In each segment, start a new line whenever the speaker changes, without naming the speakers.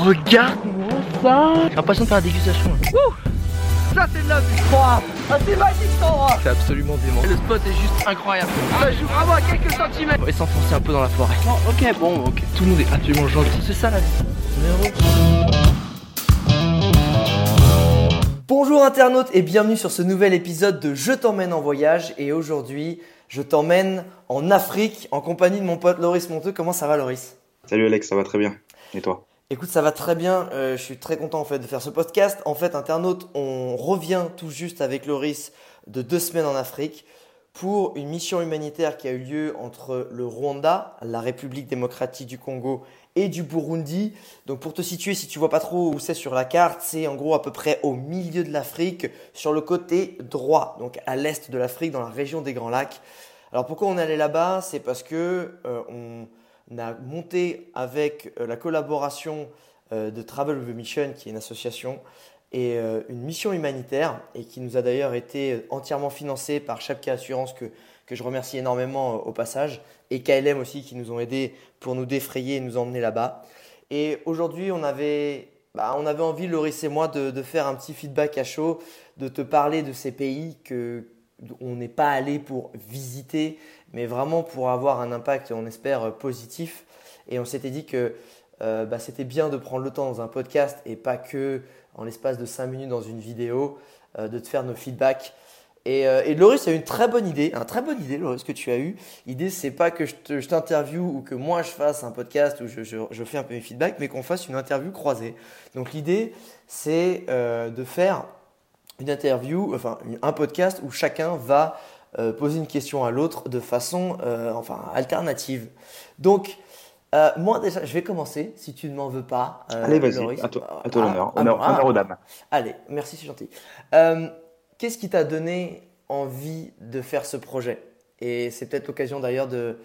regarde-moi ça J'ai l'impression de faire la dégustation. Ouh ça c'est de la vie Ah c'est magique cet endroit C'est absolument dément. Le spot est juste incroyable. Ça joue vraiment à quelques centimètres. Et s'enfoncer un peu dans la forêt. ok bon ok. Tout le monde est absolument gentil. C'est ça la vie. Bonjour internautes et bienvenue sur ce nouvel épisode de Je t'emmène en voyage et aujourd'hui je t'emmène en Afrique en compagnie de mon pote Loris Monteux. Comment ça va Loris?
Salut Alex, ça va très bien. Et toi?
Écoute, ça va très bien. Euh, je suis très content en fait de faire ce podcast. En fait, internaute, on revient tout juste avec Loris de deux semaines en Afrique pour une mission humanitaire qui a eu lieu entre le Rwanda, la République démocratique du Congo et du Burundi. Donc pour te situer, si tu vois pas trop où c'est sur la carte, c'est en gros à peu près au milieu de l'Afrique, sur le côté droit, donc à l'est de l'Afrique, dans la région des Grands Lacs. Alors pourquoi on allé là-bas? C'est parce que euh, on a monté avec euh, la collaboration euh, de Travel of the Mission, qui est une association, et euh, une mission humanitaire, et qui nous a d'ailleurs été entièrement financée par Chapka Assurance, que, que je remercie énormément au passage, et KLM aussi, qui nous ont aidés pour nous défrayer et nous emmener là-bas. Et aujourd'hui, on avait, bah, on avait envie, Loris et moi, de, faire un petit feedback à chaud, de te parler de ces pays que on n'est pas allé pour visiter, mais vraiment pour avoir un impact, on espère, positif. Et on s'était dit que euh, bah, c'était bien de prendre le temps dans un podcast et pas que en l'espace de 5 minutes dans une vidéo, euh, de te faire nos feedbacks. Et, euh, et Loris a une très bonne idée, une très bonne idée, Loris, que tu as eu. L'idée, c'est pas que je t'interviewe ou que moi je fasse un podcast je, je, je fais un peu mes feedbacks, mais qu'on fasse une interview croisée. Donc l'idée, c'est de faire une interview, enfin un podcast où chacun va euh, poser une question à l'autre de façon euh, enfin, alternative. Donc, euh, moi déjà, je vais commencer, si tu ne m'en veux pas.
Allez, vas-y, à toi, à toi l'honneur, honneur, ah, aux dames.
Allez, merci, c'est gentil. Qu'est-ce qui t'a donné envie de faire ce projet? Et c'est peut-être l'occasion d'ailleurs de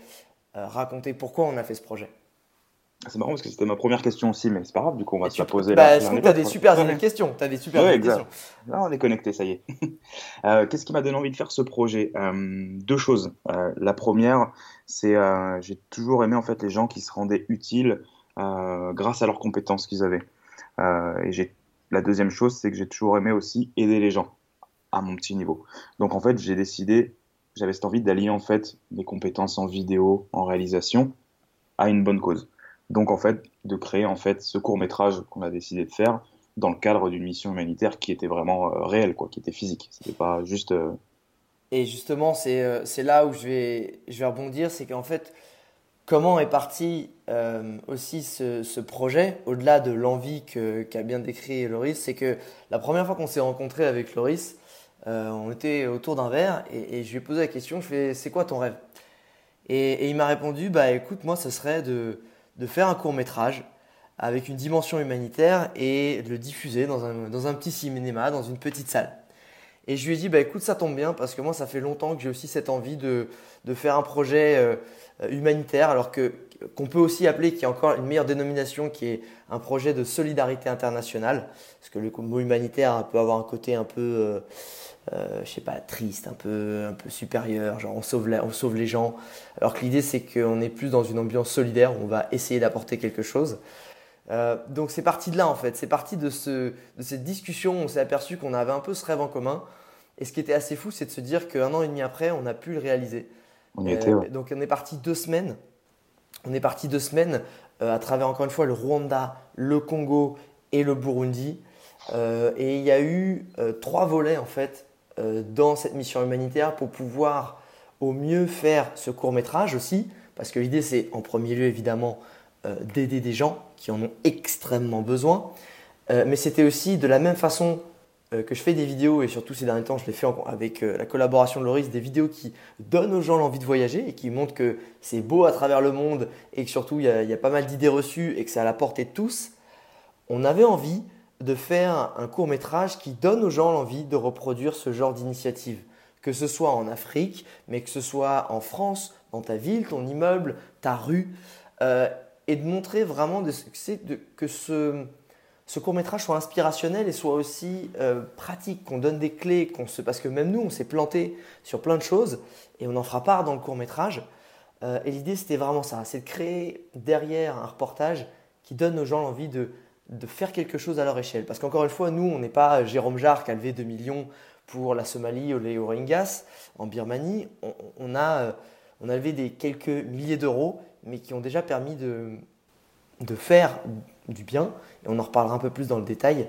raconter pourquoi on a fait ce projet.
C'est marrant parce que c'était ma première question aussi, mais c'est pas grave, du coup on va se la poser.
Bah, là. Tu as des super questions? As des super questions.
Là, on est connecté, ça y est. euh, Qu'est-ce qui m'a donné envie de faire ce projet? Euh, Deux choses. Euh, la première, c'est j'ai toujours aimé en fait les gens qui se rendaient utiles grâce à leurs compétences qu'ils avaient. Et j'ai la deuxième chose, c'est que j'ai toujours aimé aussi aider les gens à mon petit niveau. Donc en fait, j'ai décidé, j'avais cette envie d'allier en fait mes compétences en vidéo, en réalisation, à une bonne cause. Donc en fait, de créer en fait ce court métrage qu'on a décidé de faire dans le cadre d'une mission humanitaire qui était vraiment euh, réelle, quoi, qui était physique. C'était pas juste. Euh...
Et justement, c'est euh, là où je vais, je vais rebondir, c'est qu'en fait, comment est parti aussi ce, ce projet, au-delà de l'envie qu'a bien décrit Loris, c'est que la première fois qu'on s'est rencontré avec Loris, on était autour d'un verre et, et, je lui ai posé la question, je fais, c'est quoi ton rêve? Et, et, il m'a répondu, bah écoute, moi, ce serait de de faire un court métrage avec une dimension humanitaire et de le diffuser dans un, petit cinéma, dans une petite salle. Et je lui ai dit, bah, écoute, ça tombe bien parce que moi, ça fait longtemps que j'ai aussi cette envie de, de faire un projet euh, humanitaire, alors que qu'on peut aussi appeler, qui est encore une meilleure dénomination, qui est un projet de solidarité internationale, parce que le mot humanitaire peut avoir un côté un peu, euh, euh, je sais pas, triste, un peu, un peu supérieur, genre on sauve, on sauve les gens, alors que l'idée c'est qu'on est plus dans une ambiance solidaire, où on va essayer d'apporter quelque chose. Euh, donc c'est parti de là en fait, c'est parti de, ce, de cette discussion, on s'est aperçu qu'on avait un peu ce rêve en commun, et ce qui était assez fou, c'est de se dire qu'un an et demi après, on a pu le réaliser.
On y était, ouais.
Donc on est parti deux semaines, on est parti deux semaines euh, à travers encore une fois le Rwanda, le Congo et le Burundi. Euh, et il y a eu euh, trois volets en fait euh, dans cette mission humanitaire pour pouvoir au mieux faire ce court métrage aussi, parce que l'idée c'est en premier lieu évidemment euh, d'aider des gens qui en ont extrêmement besoin, euh, mais c'était aussi de la même façon que je fais des vidéos, et surtout ces derniers temps je l'ai fait avec la collaboration de Loris, des vidéos qui donnent aux gens l'envie de voyager et qui montrent que c'est beau à travers le monde et que surtout il y y a pas mal d'idées reçues et que c'est à la portée de tous, on avait envie de faire un court métrage qui donne aux gens l'envie de reproduire ce genre d'initiative. Que ce soit en Afrique, mais que ce soit en France, dans ta ville, ton immeuble, ta rue, euh, et de montrer vraiment de, de, que ce, court métrage soit inspirationnel et soit aussi euh, pratique, qu'on donne des clés, qu'on se, parce que même nous, on s'est planté sur plein de choses et on en fera part dans le court métrage. Euh, et l'idée, c'était vraiment ça, c'est de créer derrière un reportage qui donne aux gens l'envie de de faire quelque chose à leur échelle. Parce qu'encore une fois, nous, on n'est pas Jérôme Jarre qui a levé 2 millions pour la Somalie ou les Rohingyas en Birmanie. On, a, on a levé des quelques milliers d'euros, mais qui ont déjà permis de, de faire du bien. Et on en reparlera un peu plus dans le détail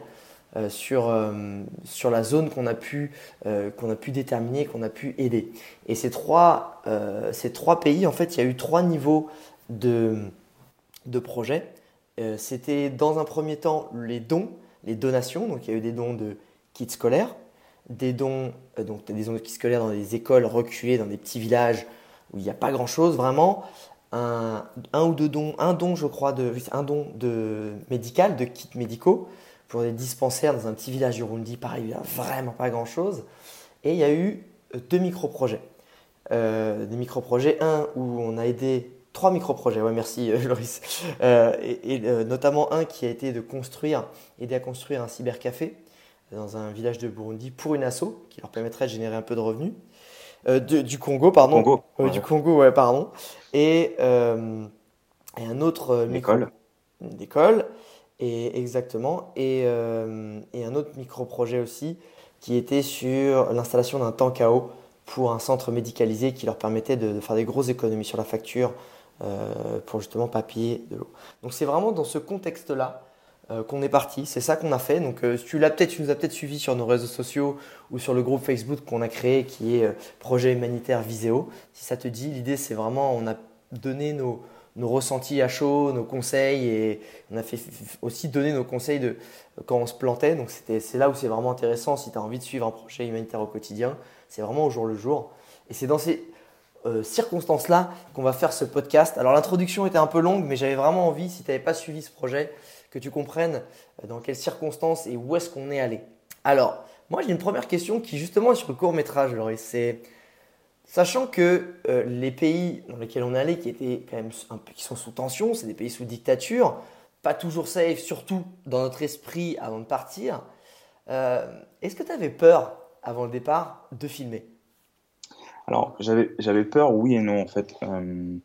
euh, sur, euh, sur la zone qu'on a, pu, euh, a pu déterminer, qu'on a pu aider. Et ces trois, ces trois pays, en fait, il y a eu trois niveaux de, de projets. C'était dans un premier temps les dons, les donations. Donc il y a eu des dons de kits scolaires, des dons, donc des de kits scolaires dans des écoles reculées, dans des petits villages où il n'y a pas grand-chose vraiment. Un, un, ou deux dons, un don je crois, de, un don de médical, de kits médicaux pour des dispensaires dans un petit village du Burundi. Pareil, il n'y a vraiment pas grand-chose. Et il y a eu euh, deux micro-projets. Euh, des micro-projets, un où on a aidé trois micro-projets, ouais, merci euh, Loris, et, notamment un qui a été de construire, aider à construire un cybercafé dans un village de Burundi pour une asso qui leur permettrait de générer un peu de revenus. du Congo, pardon.
Congo.
Du Congo, ouais, pardon. Et, et un autre
micro.
D'école. Et exactement. Et, euh, et un autre micro-projet aussi qui était sur l'installation d'un tank à eau pour un centre médicalisé qui leur permettait de, faire des grosses économies sur la facture euh, pour justement papier de l'eau. Donc c'est vraiment dans ce contexte-là euh, qu'on est parti. C'est ça qu'on a fait. Donc tu l'as peut-être, tu nous as peut-être suivi sur nos réseaux sociaux ou sur le groupe Facebook qu'on a créé qui est Projet humanitaire Viséo. Si ça te dit, l'idée c'est vraiment on a donné nos nos ressentis à chaud, nos conseils et on a fait aussi donner nos conseils de quand on se plantait. Donc c'est là où c'est vraiment intéressant si tu as envie de suivre un projet humanitaire au quotidien. C'est vraiment au jour le jour. Et c'est dans ces euh, circonstances-là qu'on va faire ce podcast. Alors l'introduction était un peu longue, mais j'avais vraiment envie, si tu n'avais pas suivi ce projet, que tu comprennes euh, dans quelles circonstances et où est-ce qu'on est allé. Alors, moi j'ai une première question qui justement est sur le court métrage, C'est Sachant que euh, les pays dans lesquels on est allé, qui étaient quand même un peu, qui sont sous tension, c'est des pays sous dictature, pas toujours safe, surtout dans notre esprit avant de partir. Est-ce que tu avais peur avant le départ de filmer?
Alors j'avais peur, oui et non en fait. Euh,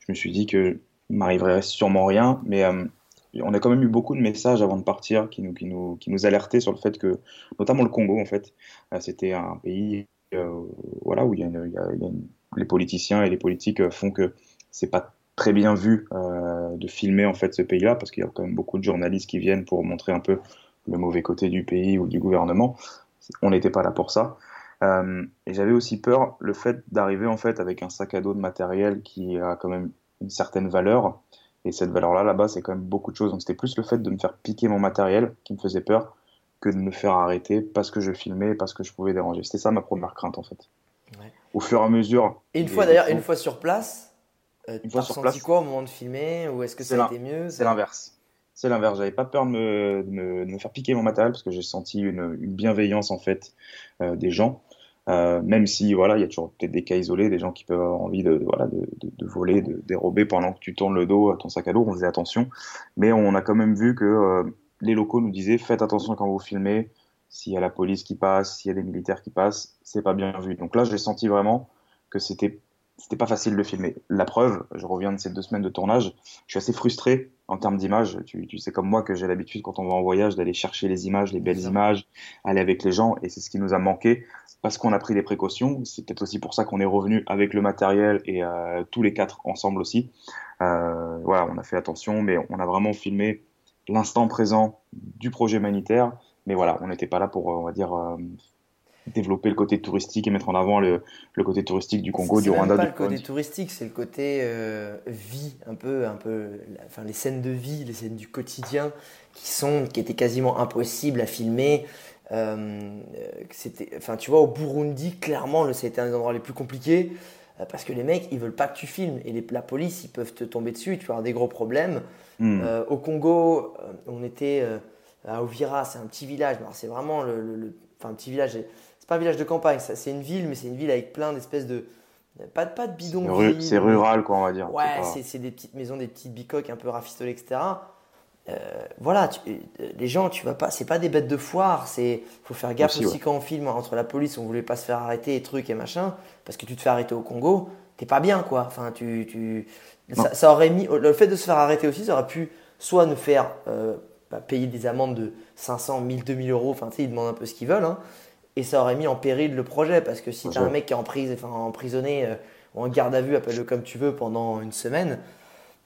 je me suis dit que m'arriverait sûrement rien, mais on a quand même eu beaucoup de messages avant de partir qui nous, qui nous, qui nous alertaient sur le fait que, notamment le Congo en fait, c'était un pays euh, voilà, où il y a, les politiciens et les politiques font que c'est pas très bien vu euh, de filmer en fait ce pays-là parce qu'il y a quand même beaucoup de journalistes qui viennent pour montrer un peu le mauvais côté du pays ou du gouvernement. On n'était pas là pour ça. Euh, et j'avais aussi peur le fait d'arriver en fait avec un sac à dos de matériel qui a quand même une certaine valeur. Et cette valeur-là, là-bas, c'est quand même beaucoup de choses. Donc c'était plus le fait de me faire piquer mon matériel qui me faisait peur que de me faire arrêter parce que je filmais, parce que je pouvais déranger. C'était ça ma première crainte en fait. Au fur et à mesure.
Et une fois d'ailleurs, une fois sur place, euh, tu as ressenti quoi au moment de filmer ou est-ce que ça a été mieux
C'est l'inverse. C'est l'inverse. J'avais pas peur de me, me, faire piquer mon matériel parce que j'ai senti une, une, bienveillance en fait euh, des gens. Euh, même si voilà, il y a toujours peut-être des cas isolés, des gens qui peuvent avoir envie de, voilà, de, de, voler, de dérober pendant que tu tournes le dos à ton sac à dos. On faisait attention, mais on a quand même vu que euh, les locaux nous disaient faites attention quand vous filmez, s'il y a la police qui passe, s'il y a des militaires qui passent, c'est pas bien vu. Donc là, j'ai senti vraiment que c'était c'était pas facile de filmer. La preuve, je reviens de ces deux semaines de tournage, je suis assez frustré en termes d'image. Tu, tu, sais comme moi que j'ai l'habitude quand on va en voyage d'aller chercher les images, les belles images, aller avec les gens, et c'est ce qui nous a manqué parce qu'on a pris des précautions. C'est peut-être aussi pour ça qu'on est revenu avec le matériel et euh, tous les quatre ensemble aussi. Euh, voilà, on a fait attention, mais on a vraiment filmé l'instant présent du projet humanitaire. Mais voilà, on n'était pas là pour, on va dire, euh, développer le côté touristique et mettre en avant le, le côté touristique du Congo, du Rwanda.
C'est pas le côté touristique, c'est le côté euh, vie, un peu, un peu, enfin les scènes de vie, les scènes du quotidien qui sont, qui étaient quasiment impossibles à filmer. Euh, c'était, enfin tu vois, au Burundi, clairement, c'était un des endroits les plus compliqués. Euh, parce que les mecs, ils veulent pas que tu filmes. Et les, la police, ils peuvent te tomber dessus, tu vas avoir des gros problèmes. Hmm. Euh, au Congo, euh, on était à Ovira, c'est un petit village. C'est vraiment le, Enfin, un petit village. C'est pas un village de campagne, c'est une ville, mais c'est une ville avec plein d'espèces de. Pas, pas de bidons.
C'est rural, quoi, on va dire.
Ouais, c'est des petites maisons, des petites bicoques un peu rafistolées, etc. Euh, voilà, euh, les gens, tu vas pas, c'est pas des bêtes de foire. C'est, faut faire gaffe aussi, quand on filme entre la police, on voulait pas se faire arrêter et trucs et machin, parce que tu te fais arrêter au Congo, t'es pas bien quoi. Enfin, tu, tu ça, aurait mis, le fait de se faire arrêter aussi, ça aurait pu soit nous faire euh, bah, payer des amendes de 500, 1000, 2000 euros. Enfin, tu sais, ils demandent un peu ce qu'ils veulent. Hein. Et ça aurait mis en péril le projet parce que si tu as un mec qui est en prise, enfin, emprisonné ou en garde à vue, appelle-le comme tu veux, pendant une semaine,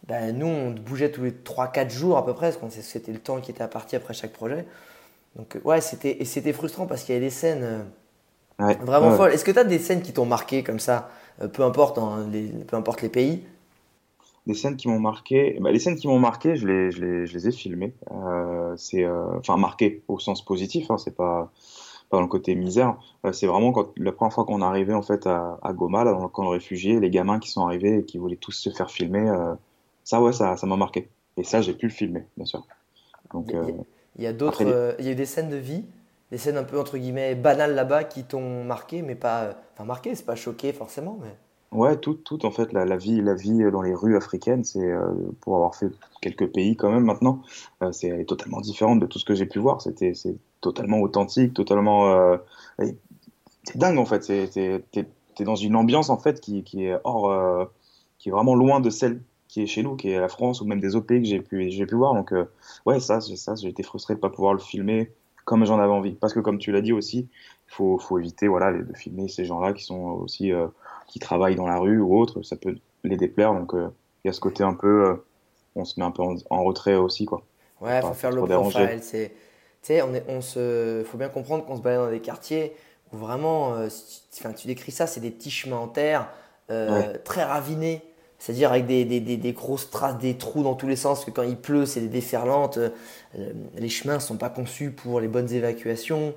bah, nous, on bougeait tous les 3-4 jours à peu près, parce que c'était le temps qui était parti après chaque projet. Donc, ouais, c'était, et c'était frustrant parce qu'il y avait des scènes vraiment folles. Est-ce que tu as des scènes qui t'ont marqué comme ça, peu, importe, hein, les, peu importe les pays?
Des scènes qui m'ont marqué, bah, les scènes qui m'ont marqué, je les, je les, je les ai filmées. Euh, c'est, euh, enfin, marqué au sens positif, hein, c'est pas dans le côté misère. Euh, c'est vraiment quand la première fois qu'on est arrivé en fait à, à Goma, là, dans le camp de réfugiés, les gamins qui sont arrivés et qui voulaient tous se faire filmer, ça, ouais, ça, ça m'a marqué. Et ça, j'ai pu le filmer, bien sûr.
Donc, il y a, d'autres, il y a eu des scènes de vie, des scènes un peu entre guillemets banales là-bas qui t'ont marqué, mais pas, enfin marqué, c'est pas choqué forcément, mais.
Ouais, tout, tout en fait, la, vie, la vie dans les rues africaines, c'est euh, pour avoir fait quelques pays quand même maintenant, euh, c'est totalement différente de tout ce que j'ai pu voir. C'était, c'est totalement authentique, totalement, euh, c'est dingue en fait. C'est, t'es, t'es, dans une ambiance en fait qui, qui est hors, qui est vraiment loin de celle qui est chez nous, qui est la France ou même des autres que j'ai pu, j'ai pu voir. Donc ouais, ça, ça, j'ai été frustré de pas pouvoir le filmer comme j'en avais envie. Parce que comme tu l'as dit aussi, faut, faut éviter voilà de filmer ces gens-là qui sont aussi qui travaillent dans la rue ou autre, ça peut les déplaire. Donc euh, il y a ce côté un peu, euh, on se met un peu en, retrait aussi. Quoi.
Ouais, il faut faire le profile. C'est, tu sais, on, est, on se, faut bien comprendre qu'on se balade dans des quartiers où vraiment, euh, enfin, tu décris ça, c'est des petits chemins en terre, très ravinés. C'est-à-dire avec des, des, des, grosses traces, des trous dans tous les sens, que quand il pleut, c'est des déferlantes. les chemins ne sont pas conçus pour les bonnes évacuations.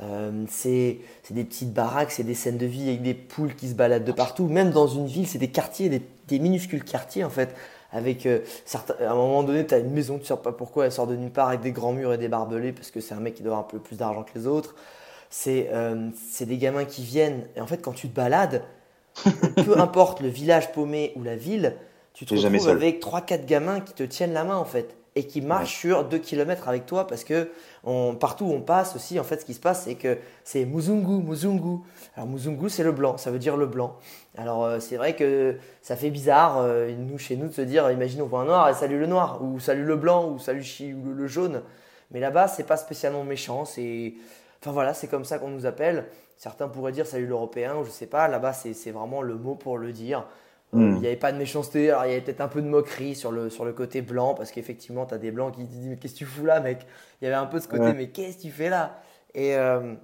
Euh, c'est des petites baraques, c'est des scènes de vie avec des poules qui se baladent de partout. Même dans une ville, c'est des quartiers, des, minuscules quartiers en fait. Avec euh, certains, à un moment donné, tu as une maison, tu ne sais pas pourquoi, elle sort de nulle part avec des grands murs et des barbelés parce que c'est un mec qui doit avoir un peu plus d'argent que les autres. C'est euh, des gamins qui viennent. Et en fait, quand tu te balades, peu importe le village paumé ou la ville, tu te retrouves avec 3-4 gamins qui te tiennent la main en fait et qui marche sur 2 km avec toi parce que on, partout où on passe aussi, en fait, ce qui se passe, c'est que c'est Muzungu, Muzungu. Alors Muzungu, c'est le blanc, ça veut dire le blanc. Alors euh, c'est vrai que ça fait bizarre, euh, nous, chez nous, de se dire, imagine on voit un noir et salut le noir, ou salut le blanc, ou salut ou le, jaune. Mais là-bas, c'est pas spécialement méchant, c'est... Enfin voilà, c'est comme ça qu'on nous appelle. Certains pourraient dire salut l'européen, ou je sais pas. Là-bas, c'est vraiment le mot pour le dire. Euh, hmm. Il n'y avait pas de méchanceté, alors il y avait peut-être un peu de moquerie sur le, sur le côté blanc, parce qu'effectivement, tu as des blancs qui te disent Mais qu'est-ce que tu fous là, mec? Il y avait un peu ce côté Mais qu'est-ce que tu fais là? Et euh,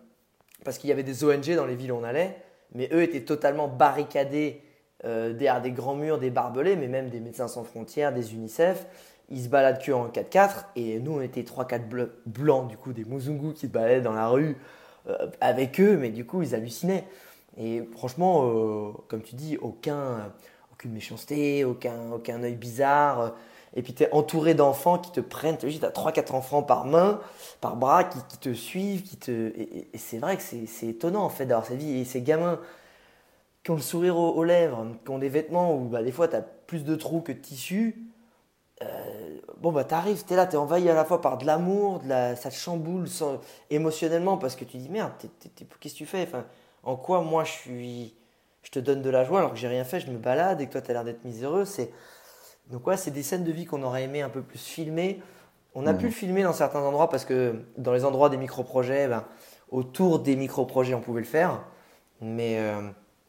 parce qu'il y avait des ONG dans les villes où on allait, mais eux étaient totalement barricadés euh, derrière des grands murs, des barbelés, mais même des Médecins Sans Frontières, des UNICEF. Ils se baladent que en 4x4, et nous, on était 3-4 blancs, du coup, des Muzungu qui se baladaient dans la rue avec eux, mais du coup, ils hallucinaient. Et franchement, comme tu dis, aucun aucune méchanceté, aucun, aucun œil bizarre. Et puis tu es entouré d'enfants qui te prennent, tu as 3-4 enfants par main, par bras, qui, te suivent. Qui te... Et, c'est vrai que c'est étonnant en fait d'avoir cette vie. Et ces gamins qui ont le sourire aux, lèvres, qui ont des vêtements où bah, des fois tu as plus de trous que de tissu. Euh, bon bah t'arrives, t'es là, t'es envahi à la fois par de l'amour, de la, ça te chamboule émotionnellement parce que tu dis merde, qu'est-ce que tu fais? En quoi moi je suis je te donne de la joie alors que j'ai rien fait, je me balade et que toi tu as l'air d'être miséreux. C'est... Donc ouais, c'est des scènes de vie qu'on aurait aimé un peu plus filmer. On a pu le filmer dans certains endroits parce que dans les endroits des micro-projets, ben, autour des micro-projets, on pouvait le faire. Mais euh,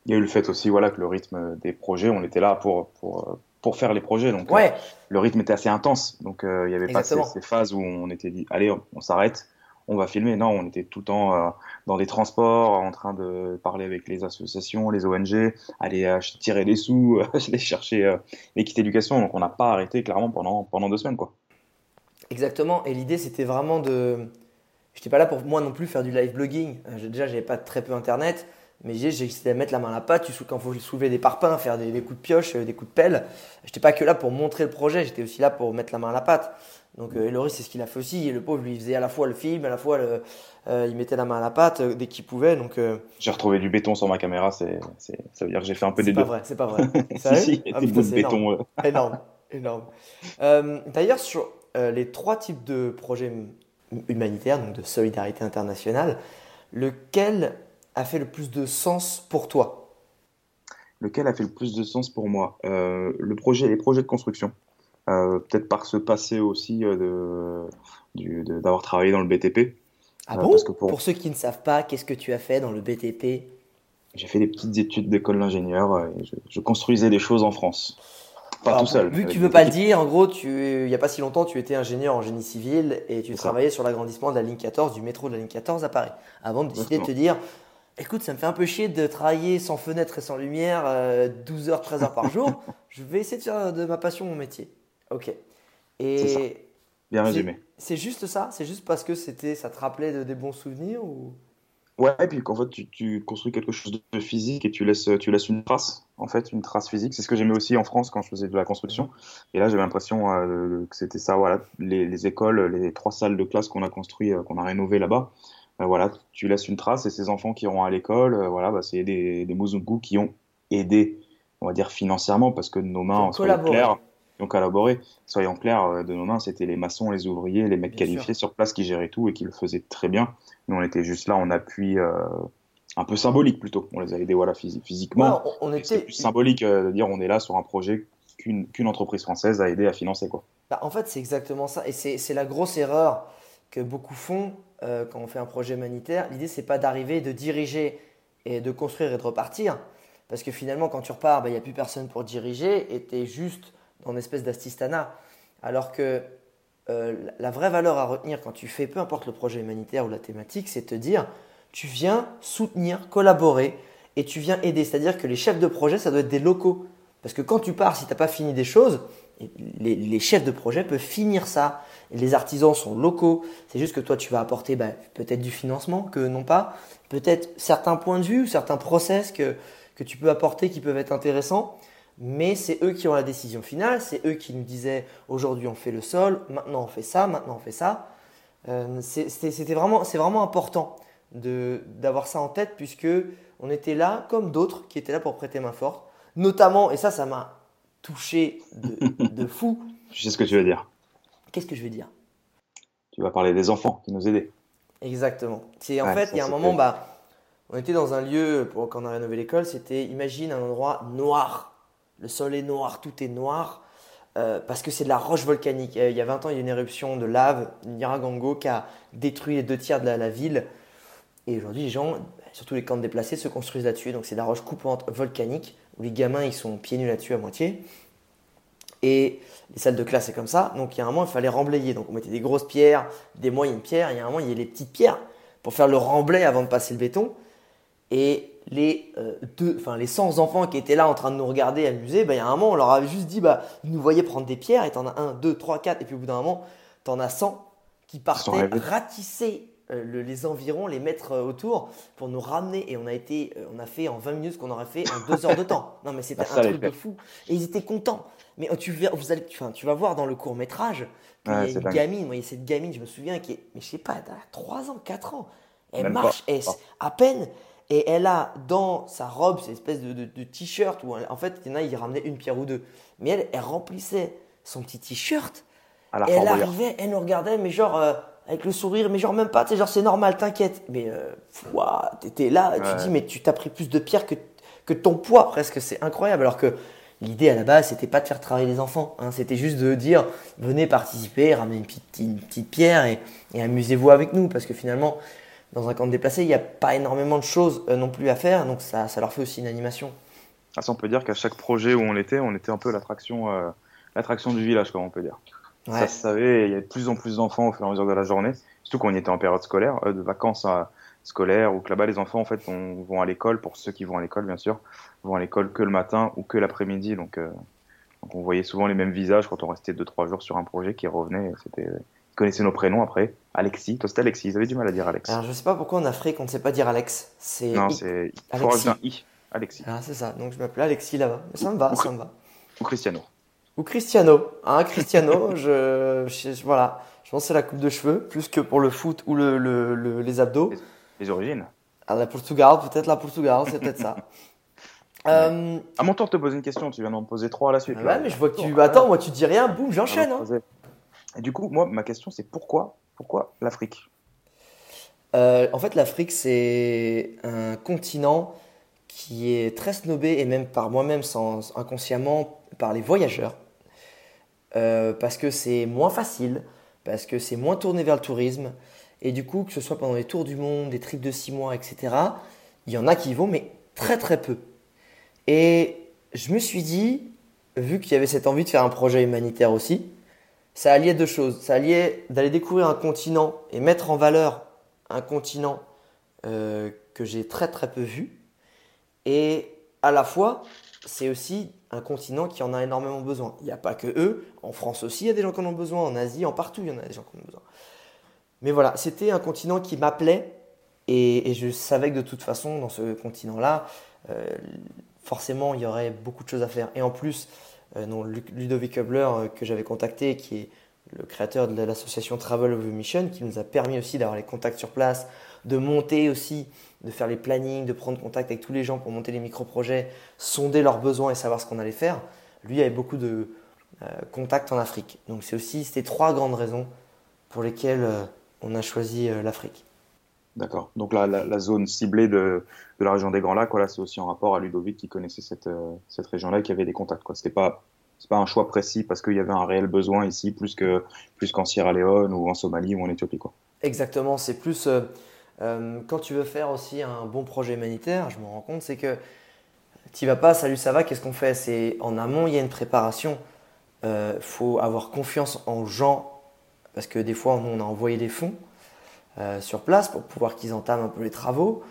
il y a eu le fait aussi voilà, que le rythme des projets, on était là pour, pour, pour faire les projets. Donc
ouais.
Euh, le rythme était assez intense. Donc euh, il n'y avait pas ces, ces, phases où on était dit, allez, on s'arrête on va filmer. Non, on était tout le temps euh, dans des transports, en train de parler avec les associations, les ONG, aller euh, tirer des sous, aller chercher euh, l'équipe d'éducation. Donc on n'a pas arrêté clairement pendant, pendant deux semaines. Quoi.
Exactement. Et l'idée, c'était vraiment de. Je n'étais pas là pour moi non plus faire du live blogging. Déjà, j'avais pas très peu internet. Mais j'ai essayé de mettre la main à la pâte, quand il faut soulever des parpaings, faire des, des, coups de pioche, des coups de pelle. J'étais pas que là pour montrer le projet, j'étais aussi là pour mettre la main à la pâte. Donc euh, c'est ce qu'il a fait aussi. Et le pauvre, lui, il faisait à la fois le film, à la fois le, euh, il mettait la main à la pâte euh, dès qu'il pouvait. Donc
j'ai retrouvé du béton sur ma caméra. C'est, ça veut dire que j'ai fait un peu des deux.
C'est pas vrai. C'est pas
vrai. si, si, il y a ah, des béton.
Énorme, énorme. d'ailleurs, sur les trois types de projets humanitaires, donc de solidarité internationale, lequel a fait le plus de sens pour toi?
Lequel a fait le plus de sens pour moi? Le projet, les projets de construction. Peut-être par ce passé aussi d'avoir travaillé dans le BTP.
Ah bon pour... ceux qui ne savent pas, qu'est-ce que tu as fait dans le BTP
J'ai fait des petites études d'école d'ingénieur je, construisais des choses en France. Pas tout seul.
Vu que tu veux pas le dire, en gros, tu, il n'y a pas si longtemps, tu étais ingénieur en génie civil et tu travaillais sur l'agrandissement de la ligne 14, du métro de la ligne 14 à Paris. Avant de décider de te dire, écoute, ça me fait un peu chier de travailler sans fenêtre et sans lumière 12 h 13 h par jour. je vais essayer de faire de ma passion mon métier. Ok.
Et Bien résumé.
C'est juste ça? C'est juste parce que c'était, ça te rappelait de, des bons souvenirs ou?
Ouais, et puis qu'en fait tu, tu, construis quelque chose de physique et tu laisses, tu laisses une trace, en fait, une trace physique. C'est ce que j'aimais aussi en France quand je faisais de la construction. Et là, j'avais l'impression euh, que c'était ça, voilà, les, les, écoles, les trois salles de classe qu'on a construit, euh, qu'on a rénovées là-bas. Euh, voilà, tu laisses une trace et ces enfants qui iront à l'école, voilà, bah, c'est des, des qui ont aidé, on va dire financièrement, parce que nos mains, sont claires, ont collaboré. Soyons clairs, euh, de nos mains, c'était les maçons, les ouvriers, les mecs qualifiés sur place qui géraient tout et qui le faisaient très bien. Nous, on était juste là en appui euh, un peu symbolique plutôt. On les a aidés voilà, physiquement. on était plus symbolique euh, de dire on est là sur un projet qu'une entreprise française a aidé à financer. Quoi.
Bah, en fait, c'est exactement ça. Et c'est la grosse erreur que beaucoup font quand on fait un projet humanitaire. L'idée, c'est pas d'arriver, de diriger et de construire et de repartir. Parce que finalement, quand tu repars, bah, il n'y a plus personne pour diriger et tu es juste une espèce d'astistana. Alors que euh, la vraie valeur à retenir quand tu fais, peu importe le projet humanitaire ou la thématique, c'est te dire, tu viens soutenir, collaborer et tu viens aider. C'est-à-dire que les chefs de projet, ça doit être des locaux. Parce que quand tu pars, si tu n'as pas fini des choses, les, chefs de projet peuvent finir ça. les artisans sont locaux. C'est juste que toi, tu vas apporter bah, peut-être du financement, que non pas. Peut-être certains points de vue, certains process que, que tu peux apporter qui peuvent être intéressants mais c'est eux qui ont la décision finale, c'est eux qui nous disaient aujourd'hui on fait le sol, maintenant on fait ça, maintenant on fait ça. Euh, c'était vraiment, c'est vraiment important d'avoir ça en tête puisque on était là comme d'autres qui étaient là pour prêter main forte, notamment, et ça, ça m'a touché de, fou.
Je sais ce que tu veux dire.
Qu'est-ce que je veux dire?
Tu vas parler des enfants qui nous aidaient.
Exactement. C'est en fait, il y a un moment, bah, on était dans un lieu pour quand on a rénové l'école, c'était imagine un endroit noir le sol est noir, tout est noir, euh, parce que c'est de la roche volcanique. Euh, il y a 20 ans, il y a une éruption de lave, Niragango, qui a détruit les deux tiers de la, ville. Et aujourd'hui, les gens, surtout les camps déplacés, se construisent là-dessus. Donc c'est de la roche coupante volcanique, où les gamins, ils sont pieds nus là-dessus à moitié. Et les salles de classe, c'est comme ça. Donc il y a un moment, il fallait remblayer. Donc on mettait des grosses pierres, des moyennes pierres. Il y a un moment, il y a les petites pierres pour faire le remblai avant de passer le béton. Et les, euh, deux, enfin, les 100 enfants qui étaient là en train de nous regarder amuser, bah, il y a un moment, on leur avait juste dit, bah, ils nous voyaient prendre des pierres, et t'en as 1, 2, 3, 4, et puis au bout d'un moment, t'en as 100 qui partaient ratisser euh, les environs, les mettre euh, autour pour nous ramener. Et on a, été, on a fait en 20 minutes ce qu'on aurait fait en 2 heures de temps. Non, mais c'était un truc de fou. Et ils étaient contents. Mais tu, vous allez, enfin, tu vas voir dans le court métrage qu'il y a une gamine, moi, il y a cette gamine, je me souviens, qui est, mais je sais pas, elle a 3 ans, 4 ans. Elle marche, elle, à peine, et elle a dans sa robe cette espèce de, de, t-shirt où en fait, il y en a, il ramenait une pierre ou deux. Mais elle, elle remplissait son petit t-shirt. Et elle arrivait, elle nous regardait, mais genre euh, avec le sourire, mais genre même pas, tu sais, genre c'est normal, t'inquiète. Mais euh, t'étais là, tu te dis, mais tu t'as pris plus de pierres que, que ton poids presque, c'est incroyable. Alors que l'idée à la base, c'était pas de faire travailler les enfants, hein. c'était juste de dire, venez participer, ramenez une petite, une petite pierre et, et amusez-vous avec nous, parce que finalement, dans un camp de déplacés, il n'y a pas énormément de choses euh, non plus à faire, donc ça, ça leur fait aussi une animation.
Ah, ça, on peut dire qu'à chaque projet où on était, on était un peu l'attraction euh, l'attraction du village, comme on peut dire. Ça se savait, il y a de plus en plus d'enfants au fur et à mesure de la journée, surtout quand on était en période scolaire, euh, de vacances scolaires, ou que là-bas les enfants en fait vont à l'école, pour ceux qui vont à l'école bien sûr, vont à l'école que le matin ou que l'après-midi, donc, donc, on voyait souvent les mêmes visages quand on restait 2-3 jours sur un projet qui revenait, c'était connaissez nos prénoms après. Alexis, toi c'était Alexis, ils avaient du mal à dire Alex.
Alors je sais pas pourquoi en Afrique on ne sait pas dire Alex. C'est
non, c'est Alexis. I. Alexis.
Ah, c'est ça, donc je m'appelle Alexis là-bas. Ça me va, ça me va.
Ou Cristiano.
Ou Cristiano. Hein, Cristiano, je, voilà. Je pense que c'est la coupe de cheveux, plus que pour le foot ou le, le, les abdos.
Les, origines.
Ah, la Portugal, peut-être la Portugal, c'est peut-être ça.
Euh... À mon tour de te poser une question, tu viens d'en poser trois à la suite.
Ah ouais, mais je vois que tu. Attends, moi tu dis rien, boum, j'enchaîne. Hein.
Et du coup, moi, ma question, c'est pourquoi, pourquoi l'Afrique?
Euh, En fait, l'Afrique, c'est un continent qui est très snobé, et même par moi-même, sans inconsciemment, par les voyageurs. parce que c'est moins facile, parce que c'est moins tourné vers le tourisme. Et du coup, que ce soit pendant les tours du monde, des trips de 6 mois, etc., il y en a qui y vont, mais très très peu. Et je me suis dit, vu qu'il y avait cette envie de faire un projet humanitaire aussi, ça alliait deux choses. Ça alliait d'aller découvrir un continent et mettre en valeur un continent euh, que j'ai très très peu vu. Et à la fois, c'est aussi un continent qui en a énormément besoin. Il n'y a pas que eux. En France aussi, il y a des gens qui en ont besoin. En Asie, en partout, il y en a des gens qui en ont besoin. Mais voilà, c'était un continent qui m'appelait. Et, je savais que de toute façon, dans ce continent-là, euh, forcément, il y aurait beaucoup de choses à faire. Et en plus, non, Ludovic Hubler, euh, que j'avais contacté, qui est le créateur de l'association Travel of Mission, qui nous a permis aussi d'avoir les contacts sur place, de monter aussi, de faire les plannings, de prendre contact avec tous les gens pour monter les micro-projets, sonder leurs besoins et savoir ce qu'on allait faire. Lui avait beaucoup de euh, contacts en Afrique. Donc c'est aussi ces trois grandes raisons pour lesquelles on a choisi l'Afrique.
D'accord. Donc la, la, zone ciblée de, de, la région des Grands Lacs, voilà, c'est aussi en rapport à Ludovic qui connaissait cette, euh, cette région-là et qui avait des contacts. Ce n'était pas, pas un choix précis parce qu'il y avait un réel besoin ici, plus qu'en plus Sierra Leone ou en Somalie ou en Éthiopie. Quoi.
Exactement. C'est plus euh, euh, quand tu veux faire aussi un bon projet humanitaire, je me rends compte, c'est que tu vas pas, salut, ça va, qu'est-ce qu'on fait? C'est en amont, il y a une préparation. Il faut avoir confiance en gens parce que des fois, on a envoyé des fonds. Euh, sur place pour pouvoir qu'ils entament un peu les travaux.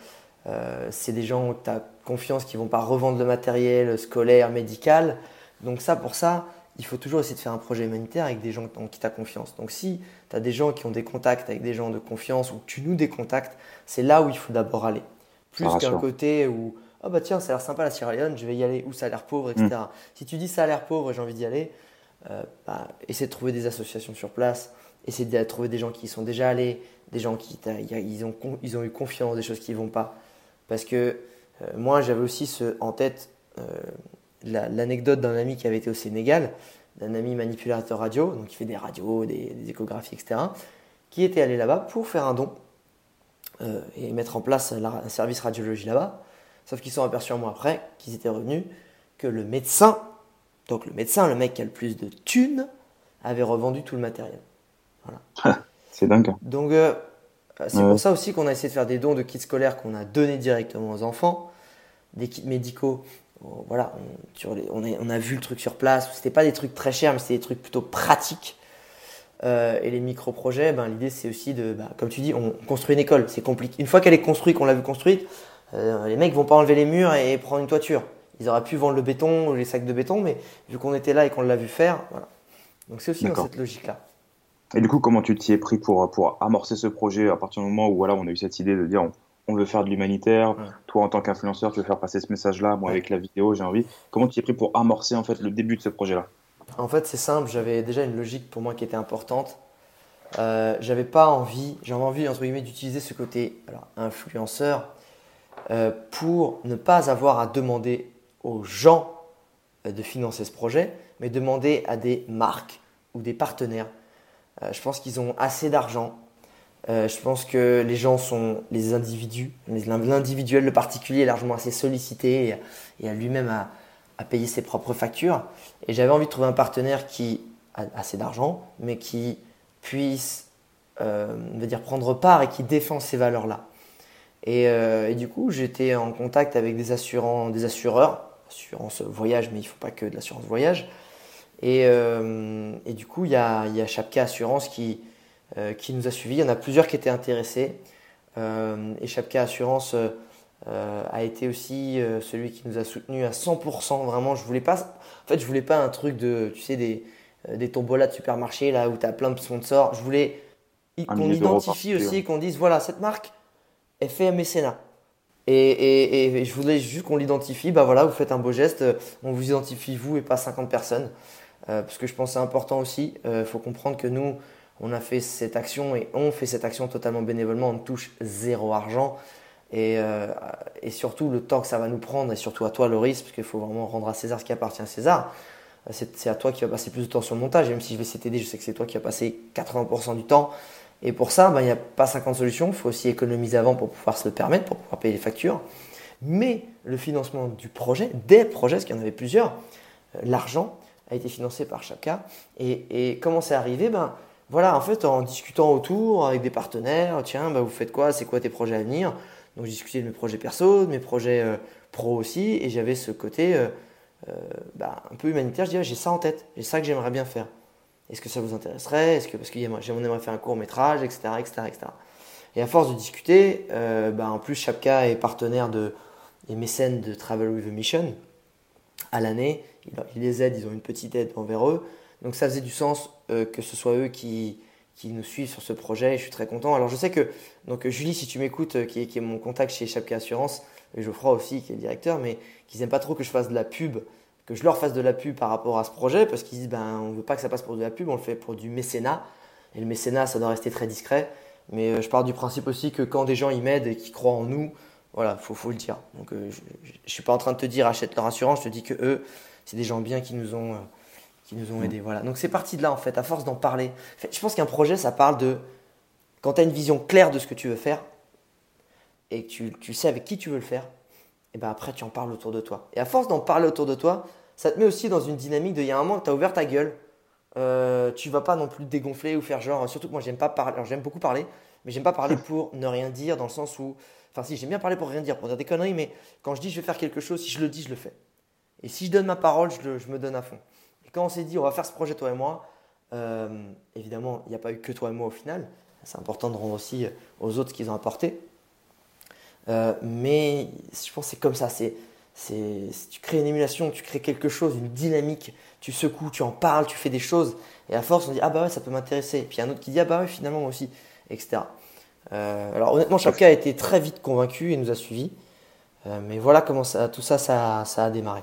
Euh, c'est des gens où tu as confiance qui vont pas revendre le matériel scolaire, médical. Donc ça, pour ça, il faut toujours essayer de faire un projet humanitaire avec des gens en qui tu as confiance. Donc si tu as des gens qui ont des contacts avec des gens de confiance ou que tu nous des contacts, c'est là où il faut d'abord aller. Plus qu'un côté où, ah bah tiens, ça a l'air sympa la Sierra Leone, je vais y aller, ou ça a l'air pauvre, etc. Mm. Si tu dis ça a l'air pauvre et j'ai envie d'y aller, euh, bah, essaie de trouver des associations sur place, essaie de trouver des gens qui y sont déjà allés, des gens qui ils ont, ils ont eu confiance, des choses qui ne vont pas. Parce que euh, moi, j'avais aussi en tête euh, l'anecdote d'un ami qui avait été au Sénégal, d'un ami manipulateur radio, donc qui fait des radios, des, échographies, etc., qui était allé là-bas pour faire un don euh, et mettre en place un service radiologie là-bas. Sauf qu'ils sont aperçus un mois après qu'ils étaient revenus que le médecin, donc le médecin, le mec qui a le plus de thunes, avait revendu tout le matériel.
Voilà. C'est dingue.
Donc, euh, c'est pour ça aussi qu'on a essayé de faire des dons de kits scolaires qu'on a donnés directement aux enfants, des kits médicaux. Voilà, on, on, a, vu le truc sur place. C'était pas des trucs très chers, mais c'était des trucs plutôt pratiques. Euh, et les micro-projets, ben, l'idée c'est aussi de, ben, comme tu dis, on construit une école. C'est compliqué. Une fois qu'elle est construite, qu'on l'a vu construite, euh, les mecs vont pas enlever les murs et prendre une toiture. Ils auraient pu vendre le béton ou les sacs de béton, mais vu qu'on était là et qu'on l'a vu faire, voilà. Donc c'est aussi dans cette logique-là.
Et du coup, comment tu t'y es pris pour, pour amorcer ce projet à partir du moment où voilà, on a eu cette idée de dire on, veut faire de l'humanitaire, toi en tant qu'influenceur, tu veux faire passer ce message-là, moi avec la vidéo, j'ai envie. Comment tu t'y es pris pour amorcer en fait le début de ce projet-là?
En fait, c'est simple, j'avais déjà une logique pour moi qui était importante. Euh, j'avais pas envie, j'avais envie entre guillemets d'utiliser ce côté alors, influenceur euh, pour ne pas avoir à demander aux gens euh, de financer ce projet, mais demander à des marques ou des partenaires je pense qu'ils ont assez d'argent. Euh, je pense que les gens sont les individus, l'individuel, le particulier est largement assez sollicité et, a lui-même à, payer ses propres factures. Et j'avais envie de trouver un partenaire qui a assez d'argent, mais qui puisse euh, dire prendre part et qui défend ces valeurs-là. Et, et, du coup, j'étais en contact avec des, des assureurs, assurance voyage, mais il ne faut pas que de l'assurance voyage, et, euh, et, du coup, il y a, il y a Chapka Assurance qui, euh, qui nous a suivis. Il y en a plusieurs qui étaient intéressés. Euh, et Chapka Assurance a été aussi celui qui nous a soutenus à 100%. Vraiment, je voulais pas, en fait, je voulais pas un truc de, tu sais, des, des tombolas de supermarché là où tu as plein de sponsors. Je voulais qu'on identifie aussi, qu'on dise voilà, cette marque, elle fait un mécénat. Et, et, et, je voulais juste qu'on l'identifie. Bah voilà, vous faites un beau geste, on vous identifie vous et pas 50 personnes. Euh, parce que je pense que c'est important aussi. Il euh, faut comprendre que nous, on a fait cette action et on fait cette action totalement bénévolement. On ne touche zéro argent. Et, euh, et, surtout, le temps que ça va nous prendre, et surtout à toi, Loris, parce qu'il faut vraiment rendre à César ce qui appartient à César. C'est à toi qui va passer plus de temps sur le montage. Même si je vais t'aider, je sais que c'est toi qui vas passer 80% du temps. Et pour ça, ben, il n'y a pas 50 solutions. Il faut aussi économiser avant pour pouvoir se le permettre, pour pouvoir payer les factures. Mais le financement du projet, des projets, parce qu'il y en avait plusieurs, l'argent, a été financé par Chapka. Et, et comment c'est arrivé? Ben, voilà, en fait, en discutant autour avec des partenaires, tiens, bah, vous faites quoi? C'est quoi tes projets à venir Donc, je discutais de mes projets perso, de mes projets euh, pro aussi, et j'avais ce côté euh, euh, bah, un peu humanitaire. Je disais, j'ai ça en tête, j'ai ça que j'aimerais bien faire. Est-ce que ça vous intéresserait? Est-ce que parce que j'aimerais faire un court métrage, etc., etc., etc. Et à force de discuter, bah, en plus, Chapka est partenaire de, des mécènes de Travel with a Mission à l'année. Ils les aident, ils ont une petite aide envers eux. Donc ça faisait du sens euh, que ce soit eux qui, qui nous suivent sur ce projet et je suis très content. Alors je sais que, donc Julie, si tu m'écoutes, euh, qui, est, mon contact chez Chapka Assurance, et Geoffroy aussi, qui est le directeur, mais qu'ils n'aiment pas trop que je fasse de la pub, que je leur fasse de la pub par rapport à ce projet, parce qu'ils disent, ben, on ne veut pas que ça passe pour de la pub, on le fait pour du mécénat. Et le mécénat, ça doit rester très discret. Mais euh, je pars du principe aussi que quand des gens y m'aident et qui croient en nous, voilà, faut, faut le dire. Donc je ne suis pas en train de te dire achète leur assurance, je te dis que eux, c'est des gens bien qui nous ont qui nous ont aidés. Voilà. Donc c'est parti de là en fait, à force d'en parler. je pense qu'un projet, ça parle de quand tu as une vision claire de ce que tu veux faire et que tu, tu sais avec qui tu veux le faire, et ben après tu en parles autour de toi. Et à force d'en parler autour de toi, ça te met aussi dans une dynamique de il y a un moment que tu as ouvert ta gueule, euh, tu vas pas non plus dégonfler ou faire genre, surtout que moi j'aime pas parler, alors j'aime beaucoup parler, mais j'aime pas parler pour ne rien dire dans le sens où, enfin si j'aime bien parler pour rien dire, pour dire des conneries, mais quand je dis je vais faire quelque chose, si je le dis, je le fais. Et si je donne ma parole, je, me donne à fond. Et quand on s'est dit, on va faire ce projet, toi et moi, euh, évidemment, il n'y a pas eu que toi et moi au final. C'est important de rendre aussi aux autres ce qu'ils ont apporté. Euh, mais je pense que c'est comme ça. C'est, tu crées une émulation, tu crées quelque chose, une dynamique, tu secoues, tu en parles, tu fais des choses. Et à force, on dit, ah bah ouais, ça peut m'intéresser. Puis il y a un autre qui dit, ah bah ouais, finalement, moi aussi, etc. Euh, alors honnêtement, chacun a été très vite convaincu et nous a suivis. mais voilà comment ça, tout ça, ça, ça a démarré.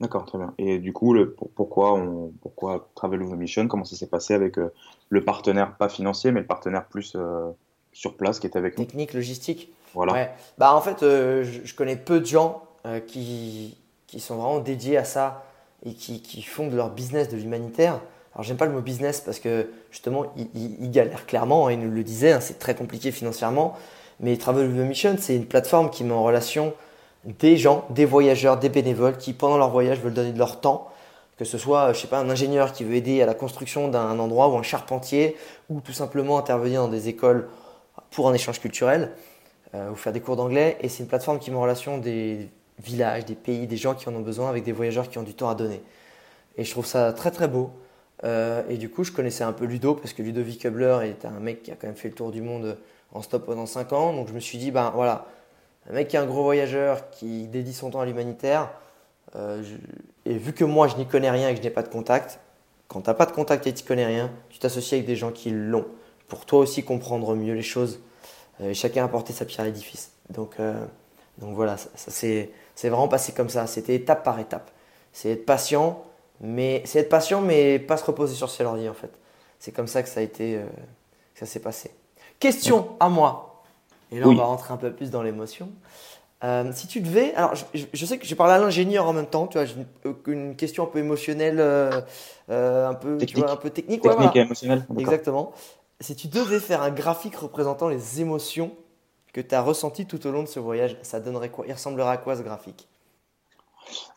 D'accord, très bien. Et du coup, le, pourquoi, on, pourquoi Travel of Mission Comment ça s'est passé avec euh, le partenaire, pas financier, mais le partenaire plus euh, sur place qui était avec
nous? Technique, logistique. Voilà. Bah, en fait, euh, je, connais peu de gens qui, qui sont vraiment dédiés à ça et qui, qui font de leur business de l'humanitaire. Alors, j'aime pas le mot business parce que justement, ils, galèrent clairement, hein, ils nous le disaient, hein, c'est très compliqué financièrement. Mais Travel of Mission, c'est une plateforme qui met en relation des gens, des voyageurs, des bénévoles qui, pendant leur voyage, veulent donner de leur temps. Que ce soit, je sais pas, un ingénieur qui veut aider à la construction d'un endroit ou un charpentier, ou tout simplement intervenir dans des écoles pour un échange culturel, euh, ou faire des cours d'anglais. Et c'est une plateforme qui met en relation des villages, des pays, des gens qui en ont besoin avec des voyageurs qui ont du temps à donner. Et je trouve ça très très beau. Euh, et du coup, je connaissais un peu Ludo parce que Ludovic Kubler est un mec qui a quand même fait le tour du monde en stop pendant 5 ans. Donc je me suis dit, ben voilà, un mec qui est un gros voyageur, qui dédie son temps à l'humanitaire, euh, et vu que moi je n'y connais rien et que je n'ai pas de contact, quand tu n'as pas de contact et que tu connais rien, tu t'associes avec des gens qui l'ont, pour toi aussi comprendre mieux les choses, euh, et chacun apporter sa pierre à l'édifice. Donc, donc voilà, ça, c'est vraiment passé comme ça, c'était étape par étape. C'est être patient, mais c'est être patient, mais pas se reposer sur ses ordi en fait. C'est comme ça que ça a été, que ça s'est passé. Question à moi. Et là, on va rentrer un peu plus dans l'émotion. Euh, si tu devais, alors je, sais que j'ai parlé à l'ingénieur en même temps, tu vois, j'ai une, question un peu émotionnelle, euh, euh, un peu technique, un peu technique,
technique et émotionnelle.
Exactement. Si tu devais faire un graphique représentant les émotions que tu as ressenties tout au long de ce voyage, ça donnerait quoi? Il ressemblerait à quoi ce graphique?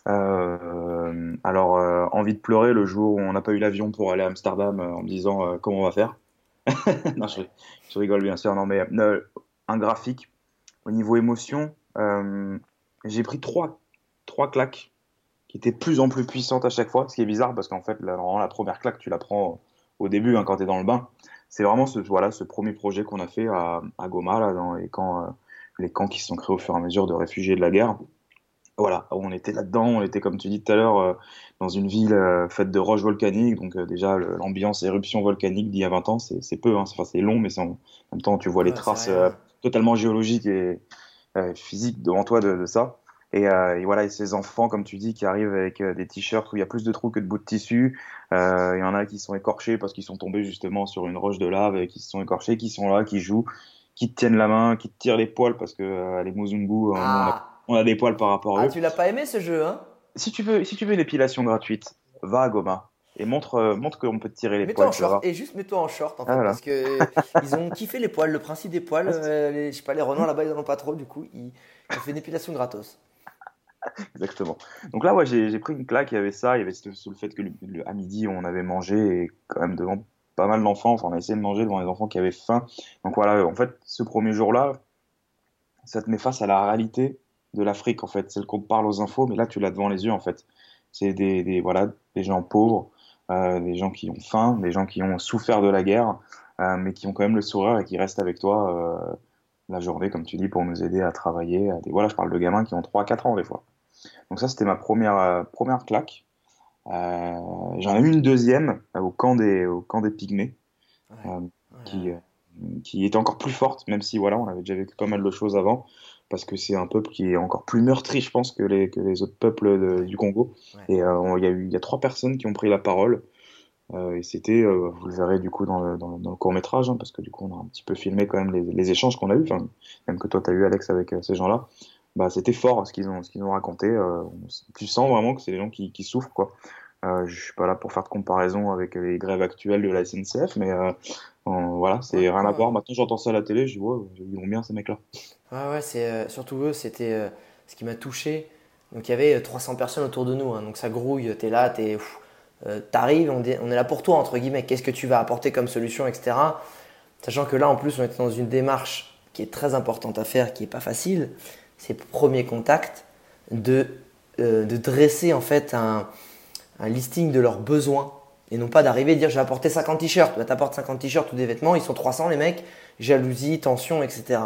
Alors, envie de pleurer le jour où on n'a pas eu l'avion pour aller à Amsterdam en me disant comment on va faire? non, je, rigole bien sûr, non mais un graphique. Au niveau émotion, euh, j'ai pris trois, trois claques qui étaient plus en plus puissantes à chaque fois, ce qui est bizarre parce qu'en fait, la, première claque, tu la prends au début hein, quand tu es dans le bain. C'est vraiment ce, voilà, ce premier projet qu'on a fait à, à Goma, là, dans les camps, euh, les camps qui se sont créés au fur et à mesure de réfugiés de la guerre. Voilà, on était là-dedans, on était comme tu dis tout à l'heure euh, dans une ville faite de roches volcaniques, donc déjà l'ambiance éruption volcanique d'il y a 20 ans, c'est peu, hein, c'est long, mais en même temps tu vois les traces totalement géologique et euh, physique devant toi de, ça. Euh, et, voilà, et ces enfants, comme tu dis, qui arrivent avec euh, des t-shirts où il y a plus de trous que de bouts de tissu. Il y en a qui sont écorchés parce qu'ils sont tombés justement sur une roche de lave et qui se sont écorchés, qui sont là, qui jouent, qui te tiennent la main, qui te tirent les poils parce que les ah. on, a, des poils par rapport à
ah, Tu l'as pas aimé ce jeu, hein?
Si tu veux, si tu veux une épilation gratuite, va à Goma et montre, euh, montre qu'on peut te tirer les poils.
et juste mets-toi en short en ah, fait, parce que ils ont kiffé les poils. Le principe des poils, ah, euh, les, je sais pas, les Renois là-bas ils en ont pas trop, du coup ils, ont fait une épilation gratos.
Exactement. Donc là, ouais, j'ai pris une claque, il y avait ça, il y avait sur le fait que à midi, on avait mangé et quand même devant pas mal d'enfants, enfin, on a essayé de manger devant les enfants qui avaient faim. Donc voilà, en fait, ce premier jour-là, ça te met face à la réalité de l'Afrique, en fait, celle qu'on parle aux infos, mais là, tu l'as devant les yeux, en fait. C'est des, des, voilà, des gens pauvres, euh, des gens qui ont faim, des gens qui ont souffert de la guerre, euh, mais qui ont quand même le sourire et qui restent avec toi euh, la journée, comme tu dis, pour nous aider à travailler. À des... Voilà, je parle de gamins qui ont 3-4 ans des fois. Donc ça, c'était ma première, première claque. J'en ai eu une deuxième au camp des, au camp des Pygmées, Qui, qui était encore plus forte, même si voilà, on avait déjà vécu pas mal de choses avant, parce que c'est un peuple qui est encore plus meurtri, je pense, que les, que les autres peuples du Congo. Et il y, a eu, y a trois personnes qui ont pris la parole. Euh, et c'était, euh, vous le verrez du coup dans le, dans, dans le court métrage, hein, parce que du coup on a un petit peu filmé quand même les, les échanges qu'on a eu, même que toi tu as eu Alex avec ces gens-là bah, c'était fort ce qu'ils ont, qu'ils ont raconté. Euh, tu sens vraiment que c'est des gens qui, qui souffrent, quoi. Euh, je suis pas là pour faire de comparaison avec les grèves actuelles de la SNCF, mais euh, voilà, c'est rien à voir. Maintenant, j'entends ça à la télé, je ouais, ils vont bien ces mecs-là.
Ouais, ouais, c'est euh, surtout eux, c'était euh, ce qui m'a touché. Donc, il y avait 300 personnes autour de nous, hein, donc ça grouille, t'es là, t'es, t'arrives, on, on, est là pour toi, entre guillemets, qu'est-ce que tu vas apporter comme solution, etc. Sachant que là, en plus, on était dans une démarche qui est très importante à faire, qui est pas facile ces premiers contacts, de, euh, de dresser en fait un, un, listing de leurs besoins et non pas d'arriver et dire je vais apporter 50 t-shirts. Bah, tu apportes 50 t-shirts ou des vêtements, ils sont 300 les mecs, jalousie, tension, etc.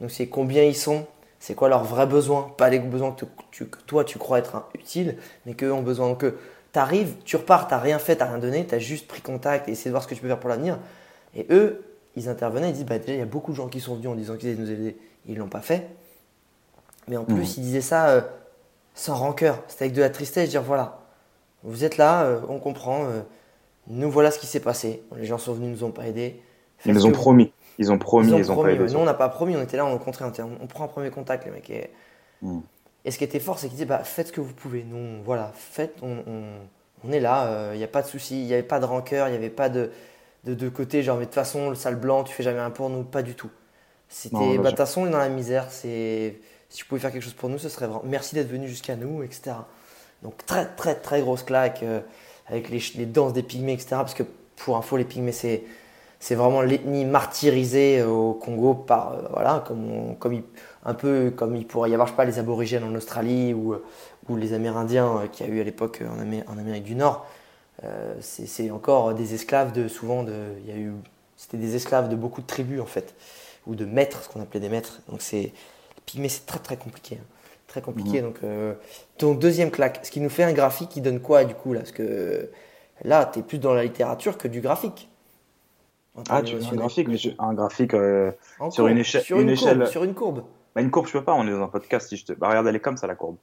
Donc c'est combien ils sont, c'est quoi leurs vrais besoins, pas les besoins que, tu, que toi tu crois être utiles, mais qu'eux ont besoin. que tu arrives, tu repars, tu rien fait, tu rien donné, tu as juste pris contact et essayé de voir ce que tu peux faire pour l'avenir. Et eux, ils intervenaient, ils disent bah, déjà il y a beaucoup de gens qui sont venus en disant qu'ils allaient nous aider, ils l'ont pas fait. Mais en plus, mmh. il disait ça euh, sans rancœur. C'était avec de la tristesse, dire voilà, vous êtes là, euh, on comprend, euh, nous voilà ce qui s'est passé. Les gens sont venus, nous ont pas aidés.
Ils nous ont promis. Ils ont promis, ils ont,
ils ont
promis,
pas aidé. Nous, on n'a pas promis, on était là, on rencontrait, on, prend un premier contact, les mecs. Et, mmh. et ce qui était fort, c'est qu'ils disaient bah, faites ce que vous pouvez. Nous, voilà, faites, on, on est là, il n'y a pas de souci, il n'y avait pas de rancœur, il n'y avait pas de, de, de côté, genre, mais de toute façon, le sale blanc, tu fais jamais un pour nous, pas du tout. C'était, bah, de toute façon, on est dans la misère, c'est si tu pouvais faire quelque chose pour nous, ce serait vraiment merci d'être venu jusqu'à nous, etc. Donc très très très grosse claque euh, avec les, les, danses des pygmées, etc. Parce que pour info, les pygmées, c'est, c'est vraiment l'ethnie martyrisée au Congo par, euh, voilà, comme, il, un peu comme il pourrait y avoir, je sais pas, les aborigènes en Australie ou, ou les Amérindiens euh, qu'il y a eu à l'époque en, Amé, en Amérique du Nord. Euh, c'est, encore des esclaves de souvent de, il y a eu, c'était des esclaves de beaucoup de tribus en fait, ou de maîtres, ce qu'on appelait des maîtres. Donc c'est Pygmée, c'est très très compliqué. Hein. Très compliqué. Mhm. Donc, euh, donc, deuxième claque. Ce qui nous fait un graphique qui donne quoi du coup là? Parce que là, tu es plus dans la littérature que du graphique.
Ah, tu veux un graphique, mais un graphique euh, sur une, échelle,
sur une,
échelle.
Courbe, sur une courbe.
Bah, une courbe, je peux pas, on est dans un podcast. Si je te... bah, regarde, elle est comme ça, la courbe.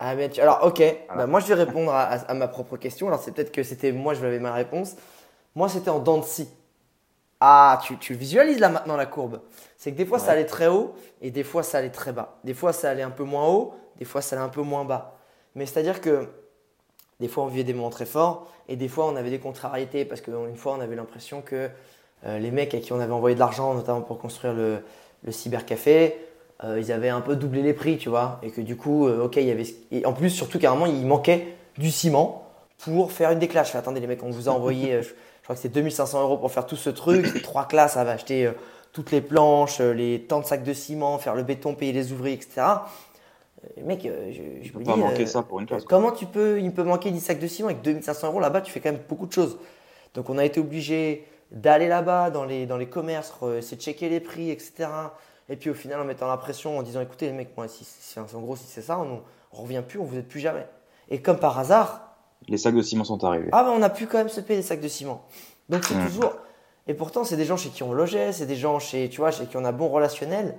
Ah, mais Alors, ok. Bah, moi, je vais répondre à, à, ma propre question. Alors, c'est peut-être que c'était moi, je avais ma réponse. Moi, c'était en dents de scie. Ah, tu, tu, visualises là maintenant la courbe. C'est que des fois ça allait très haut et des fois ça allait très bas. Des fois ça allait un peu moins haut, des fois ça allait un peu moins bas. Mais c'est-à-dire que des fois on vivait des moments très forts et des fois on avait des contrariétés parce qu'une fois on avait l'impression que euh, les mecs à qui on avait envoyé de l'argent, notamment pour construire le, le cybercafé, euh, ils avaient un peu doublé les prix, tu vois. Et que du coup, euh, ok, il y avait. Et en plus, surtout carrément, il manquait du ciment pour faire une déclasse. Attendez, les mecs, on vous a envoyé crois que c'est 2500 euros pour faire tout ce truc. C'est trois classes, ça va acheter euh, toutes les planches, euh, les tant de sacs de ciment, faire le béton, payer les ouvriers, etc. Euh, mec, je, je
me dis. manquer ça pour une classe.
Comment tu peux, il peut manquer 10 sacs de ciment avec 2500 euros là-bas, tu fais quand même beaucoup de choses. Donc on a été obligé d'aller là-bas dans les, dans les commerces, essayer de checker les prix, etc. Et puis au final, en mettant la pression, en disant écoutez, les mecs, moi, si, si, en gros, si c'est ça, on, on revient plus, on vous aide plus jamais. Et comme par hasard,
les sacs de ciment sont arrivés.
Ah, ben on a pu quand même se payer les sacs de ciment. Donc c'est mmh. toujours. Et pourtant, c'est des gens chez qui on logeait, c'est des gens chez, tu vois, chez qui on a bon relationnel.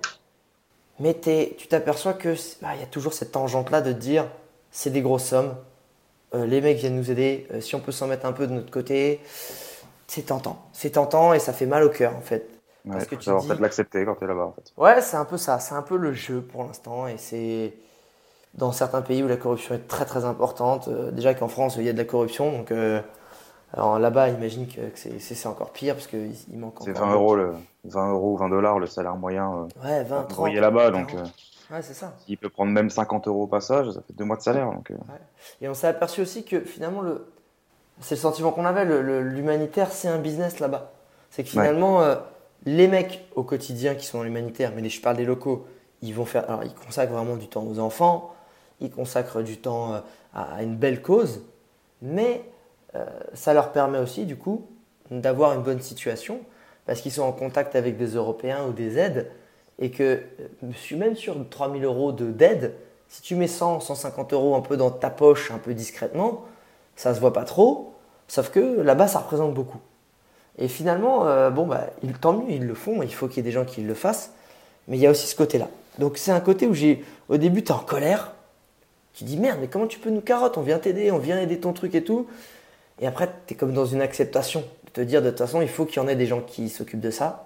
Mais tu t'aperçois que bah, il y a toujours cette tangente-là de dire c'est des grosses sommes, euh, les mecs viennent nous aider, euh, si on peut s'en mettre un peu de notre côté, c'est tentant. C'est tentant et ça fait mal au cœur en fait.
Ouais, Parce que tu dis... de l'accepter quand tu es là-bas en fait.
Ouais, c'est un peu ça, c'est un peu le jeu pour l'instant et c'est dans certains pays où la corruption est très très importante. Euh, déjà qu'en France, il y a de la corruption, donc euh, là-bas, imagine que, c'est encore pire parce qu'il manque
C'est 20 euros, le, 20 euros, 20 dollars le salaire moyen.
Euh, ouais, 20, 30.
là-bas, donc.
Ouais, c'est ça.
Il peut prendre même 50 euros au passage, ça fait deux mois de salaire. Donc.
Et on s'est aperçu aussi que finalement, le... c'est le sentiment qu'on avait, l'humanitaire, c'est un business là-bas. C'est que finalement, euh, les mecs au quotidien qui sont dans l'humanitaire, mais je parle des locaux, ils vont faire, alors ils consacrent vraiment du temps aux enfants, ils consacrent du temps euh, à une belle cause, mais ça leur permet aussi, du coup, d'avoir une bonne situation parce qu'ils sont en contact avec des Européens ou des aides et que euh, même sur 3000 euros d'aide, si tu mets 100, 150 euros un peu dans ta poche, un peu discrètement, ça se voit pas trop, sauf que là-bas, ça représente beaucoup. Et finalement, euh, bon, bah, tant mieux, ils le font, il faut qu'il y ait des gens qui le fassent, mais il y a aussi ce côté-là. Donc c'est un côté où j'ai, au début, tu es en colère, tu dis merde, mais comment tu peux nous carottes? On vient t'aider, on vient aider ton truc et tout. Et après, tu es comme dans une acceptation de te dire de toute façon, il faut qu'il y en ait des gens qui s'occupent de ça.